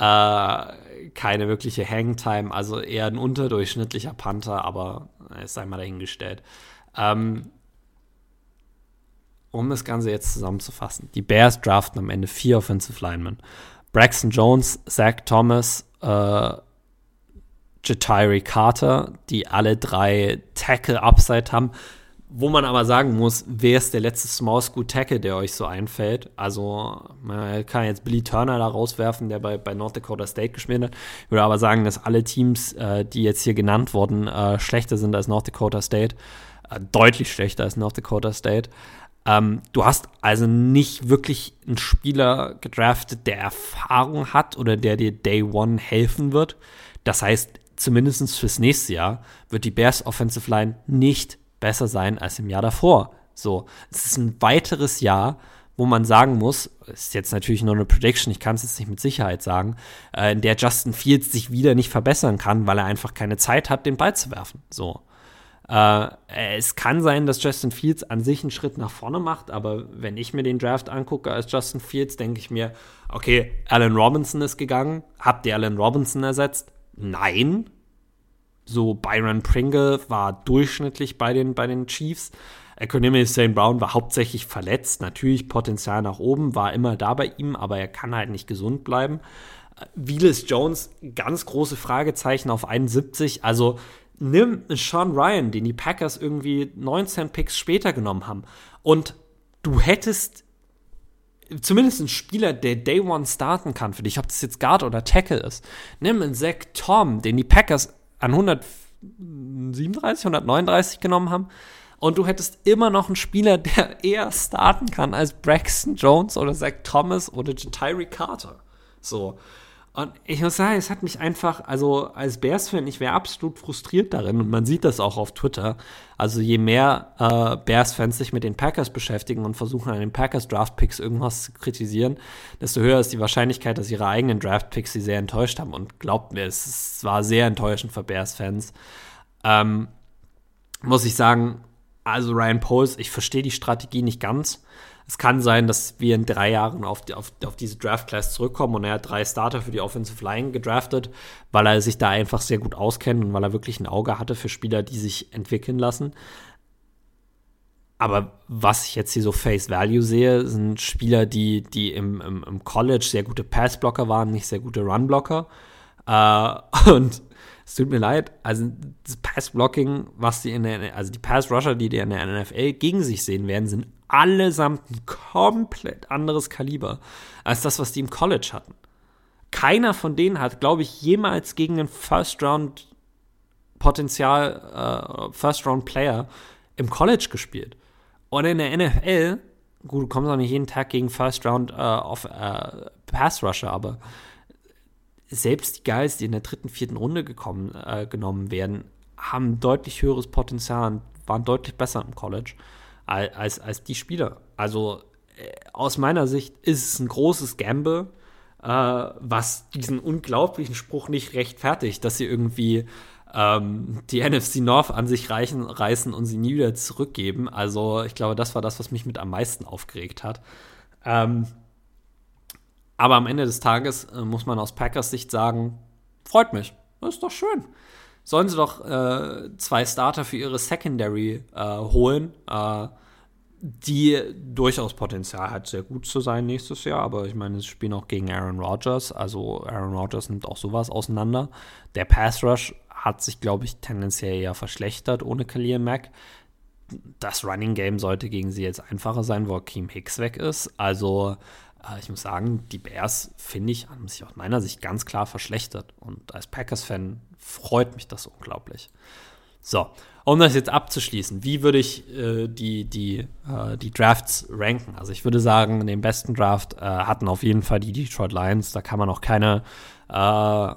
S1: Äh, keine wirkliche Hangtime, also eher ein unterdurchschnittlicher Panther, aber es sei mal dahingestellt. Ähm, um das Ganze jetzt zusammenzufassen. Die Bears draften am Ende vier Offensive Linemen. Braxton Jones, Zach Thomas, äh, Jatiri Carter, die alle drei Tackle-Upside haben. Wo man aber sagen muss, wer ist der letzte Small School Tackle, der euch so einfällt? Also, man kann jetzt Billy Turner da rauswerfen, der bei, bei North Dakota State gespielt hat. Ich würde aber sagen, dass alle Teams, äh, die jetzt hier genannt wurden, äh, schlechter sind als North Dakota State. Äh, deutlich schlechter als North Dakota State. Ähm, du hast also nicht wirklich einen Spieler gedraftet, der Erfahrung hat oder der dir Day One helfen wird. Das heißt, zumindest fürs nächste Jahr wird die Bears Offensive Line nicht besser sein als im Jahr davor. So, es ist ein weiteres Jahr, wo man sagen muss, ist jetzt natürlich nur eine Prediction, ich kann es jetzt nicht mit Sicherheit sagen, äh, in der Justin Fields sich wieder nicht verbessern kann, weil er einfach keine Zeit hat, den Ball zu werfen. So. Äh, es kann sein, dass Justin Fields an sich einen Schritt nach vorne macht, aber wenn ich mir den Draft angucke als Justin Fields, denke ich mir, okay, Allen Robinson ist gegangen. Habt ihr Allen Robinson ersetzt? Nein. So, Byron Pringle war durchschnittlich bei den, bei den Chiefs. Economy St. Brown war hauptsächlich verletzt. Natürlich Potenzial nach oben, war immer da bei ihm, aber er kann halt nicht gesund bleiben. Willis Jones, ganz große Fragezeichen auf 71. Also nimm Sean Ryan, den die Packers irgendwie 19 Picks später genommen haben. Und du hättest zumindest einen Spieler, der Day One starten kann für dich, ob das jetzt Guard oder Tackle ist. Nimm einen Zach Tom, den die Packers an 137, 139 genommen haben. Und du hättest immer noch einen Spieler, der eher starten kann als Braxton Jones oder Zach Thomas oder Tyree Carter. So. Und ich muss sagen, es hat mich einfach, also als Bears-Fan, ich wäre absolut frustriert darin und man sieht das auch auf Twitter. Also je mehr äh, Bears-Fans sich mit den Packers beschäftigen und versuchen an den Packers-Draft-Picks irgendwas zu kritisieren, desto höher ist die Wahrscheinlichkeit, dass ihre eigenen Draft-Picks sie sehr enttäuscht haben. Und glaubt mir, es, war sehr enttäuschend für Bears-Fans. Ähm, muss ich sagen, also Ryan Poles, ich verstehe die Strategie nicht ganz. Es kann sein, dass wir in drei Jahren auf, die, auf, auf diese Draft-Class zurückkommen und er hat drei Starter für die Offensive Line gedraftet, weil er sich da einfach sehr gut auskennt und weil er wirklich ein Auge hatte für Spieler, die sich entwickeln lassen. Aber was ich jetzt hier so Face Value sehe, sind Spieler, die, die im, im, im College sehr gute Passblocker waren, nicht sehr gute Runblocker. Äh, und es tut mir leid, also das Pass-Blocking, was die in der, also die Pass-Rusher, die die in der NFL gegen sich sehen werden, sind allesamt ein komplett anderes Kaliber als das, was die im College hatten. Keiner von denen hat, glaube ich, jemals gegen einen First-Round Potenzial, äh, First-Round-Player im College gespielt. Und in der NFL, gut, du kommst auch nicht jeden Tag gegen First-Round äh, auf äh, Pass-Rusher, aber selbst die Guys, die in der dritten, vierten Runde gekommen, äh, genommen werden, haben deutlich höheres Potenzial und waren deutlich besser im College als, als die Spieler. Also äh, aus meiner Sicht ist es ein großes Gamble, äh, was diesen unglaublichen Spruch nicht rechtfertigt, dass sie irgendwie ähm, die NFC North an sich reichen, reißen und sie nie wieder zurückgeben. Also ich glaube, das war das, was mich mit am meisten aufgeregt hat. Ähm, aber am Ende des Tages äh, muss man aus Packers Sicht sagen, freut mich. Das ist doch schön. Sollen sie doch äh, zwei Starter für ihre Secondary äh, holen. Äh, die durchaus Potenzial hat, sehr gut zu sein nächstes Jahr. Aber ich meine, sie spielen auch gegen Aaron Rodgers. Also Aaron Rodgers nimmt auch sowas auseinander. Der Pass Rush hat sich, glaube ich, tendenziell eher verschlechtert ohne Khalil Mack. Das Running Game sollte gegen sie jetzt einfacher sein, wo Akeem Hicks weg ist. Also äh, ich muss sagen, die Bears, finde ich, haben sich aus meiner Sicht ganz klar verschlechtert. Und als Packers-Fan freut mich das unglaublich. So, um das jetzt abzuschließen, wie würde ich äh, die, die, äh, die Drafts ranken? Also ich würde sagen, den besten Draft äh, hatten auf jeden Fall die Detroit Lions. Da kann man auch keine, äh,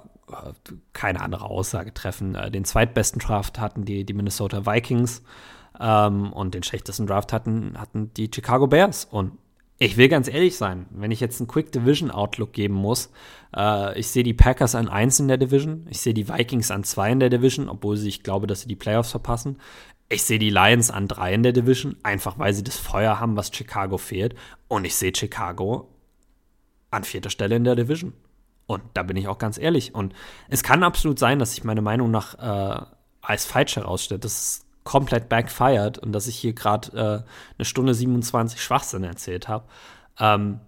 S1: keine andere Aussage treffen. Äh, den zweitbesten Draft hatten die, die Minnesota Vikings. Ähm, und den schlechtesten Draft hatten, hatten die Chicago Bears. Und ich will ganz ehrlich sein, wenn ich jetzt einen Quick Division Outlook geben muss, äh, ich sehe die Packers an 1 in der Division, ich sehe die Vikings an 2 in der Division, obwohl sie, ich glaube, dass sie die Playoffs verpassen. Ich sehe die Lions an 3 in der Division, einfach weil sie das Feuer haben, was Chicago fehlt. Und ich sehe Chicago an vierter Stelle in der Division. Und da bin ich auch ganz ehrlich. Und es kann absolut sein, dass sich meine Meinung nach äh, als falsch herausstellt. Das komplett backfired und dass ich hier gerade äh, eine Stunde 27 Schwachsinn erzählt habe. Ähm,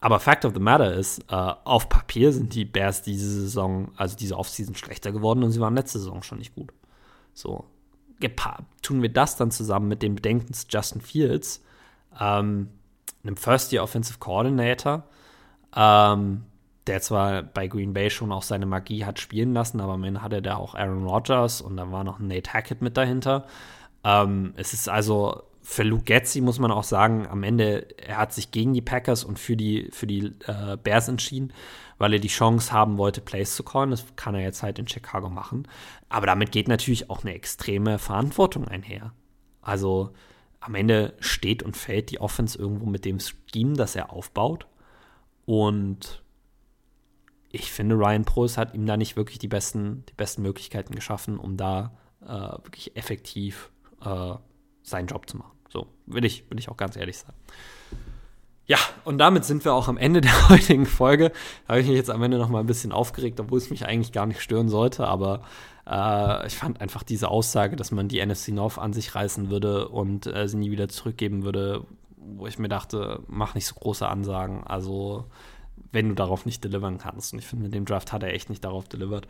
S1: aber Fact of the Matter ist, äh, auf Papier sind die Bears diese Saison, also diese Offseason schlechter geworden und sie waren letzte Saison schon nicht gut. So, tun wir das dann zusammen mit den Bedenken Justin Fields, ähm, einem First-Year Offensive Coordinator, ähm, der zwar bei Green Bay schon auch seine Magie hat spielen lassen, aber am Ende hatte der auch Aaron Rodgers und da war noch Nate Hackett mit dahinter. Ähm, es ist also für Luke Getzi muss man auch sagen, am Ende, er hat sich gegen die Packers und für die, für die äh, Bears entschieden, weil er die Chance haben wollte, Plays zu callen. Das kann er jetzt halt in Chicago machen. Aber damit geht natürlich auch eine extreme Verantwortung einher. Also am Ende steht und fällt die Offense irgendwo mit dem Scheme, das er aufbaut. Und ich finde, Ryan Prost hat ihm da nicht wirklich die besten, die besten Möglichkeiten geschaffen, um da äh, wirklich effektiv äh, seinen Job zu machen. So, will ich, will ich auch ganz ehrlich sein. Ja, und damit sind wir auch am Ende der heutigen Folge. Da habe ich mich jetzt am Ende noch mal ein bisschen aufgeregt, obwohl es mich eigentlich gar nicht stören sollte. Aber äh, ich fand einfach diese Aussage, dass man die NFC North an sich reißen würde und äh, sie nie wieder zurückgeben würde, wo ich mir dachte, mach nicht so große Ansagen. Also wenn du darauf nicht delivern kannst. Und ich finde, mit dem Draft hat er echt nicht darauf delivered.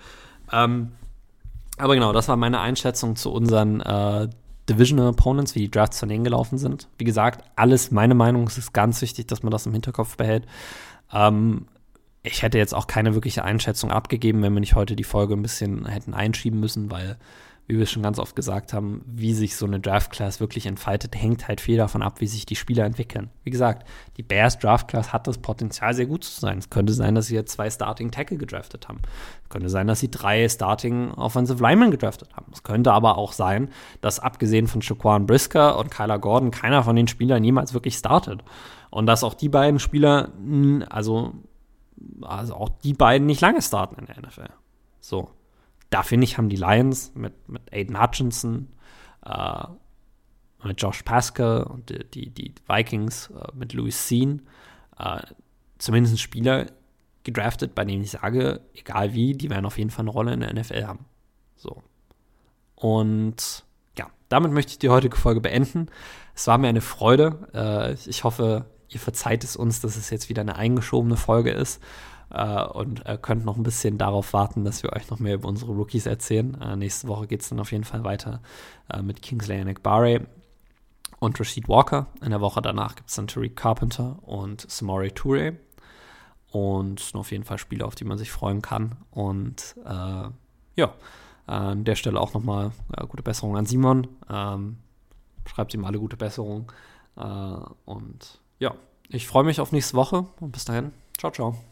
S1: Ähm, aber genau, das war meine Einschätzung zu unseren äh, Divisional Opponents, wie die Drafts von denen gelaufen sind. Wie gesagt, alles meine Meinung. Es ist ganz wichtig, dass man das im Hinterkopf behält. Ähm, ich hätte jetzt auch keine wirkliche Einschätzung abgegeben, wenn wir nicht heute die Folge ein bisschen hätten einschieben müssen, weil wie wir schon ganz oft gesagt haben, wie sich so eine Draft Class wirklich entfaltet, hängt halt viel davon ab, wie sich die Spieler entwickeln. Wie gesagt, die Bears Draft Class hat das Potenzial, sehr gut zu sein. Es könnte sein, dass sie jetzt zwei Starting Tackle gedraftet haben. Es könnte sein, dass sie drei Starting Offensive Linemen gedraftet haben. Es könnte aber auch sein, dass abgesehen von Shaquan Brisker und Kyler Gordon keiner von den Spielern jemals wirklich startet. Und dass auch die beiden Spieler, also, also auch die beiden nicht lange starten in der NFL. So. Da finde ich, haben die Lions mit, mit Aiden Hutchinson, äh, mit Josh Pascal und die, die, die Vikings äh, mit Louis Sean äh, zumindest Spieler gedraftet, bei denen ich sage, egal wie, die werden auf jeden Fall eine Rolle in der NFL haben. So. Und ja, damit möchte ich die heutige Folge beenden. Es war mir eine Freude. Äh, ich hoffe, ihr verzeiht es uns, dass es jetzt wieder eine eingeschobene Folge ist äh, und äh, könnt noch ein bisschen darauf warten, dass wir euch noch mehr über unsere Rookies erzählen. Äh, nächste Woche geht es dann auf jeden Fall weiter äh, mit Kingsley Barre und Rashid Walker. In der Woche danach gibt es dann Tariq Carpenter und Samori Toure. Und auf jeden Fall Spiele, auf die man sich freuen kann. Und äh, ja, an der Stelle auch nochmal äh, gute Besserung an Simon. Ähm, schreibt ihm alle gute Besserung. und ja, ich freue mich auf nächste Woche und bis dahin. Ciao, ciao.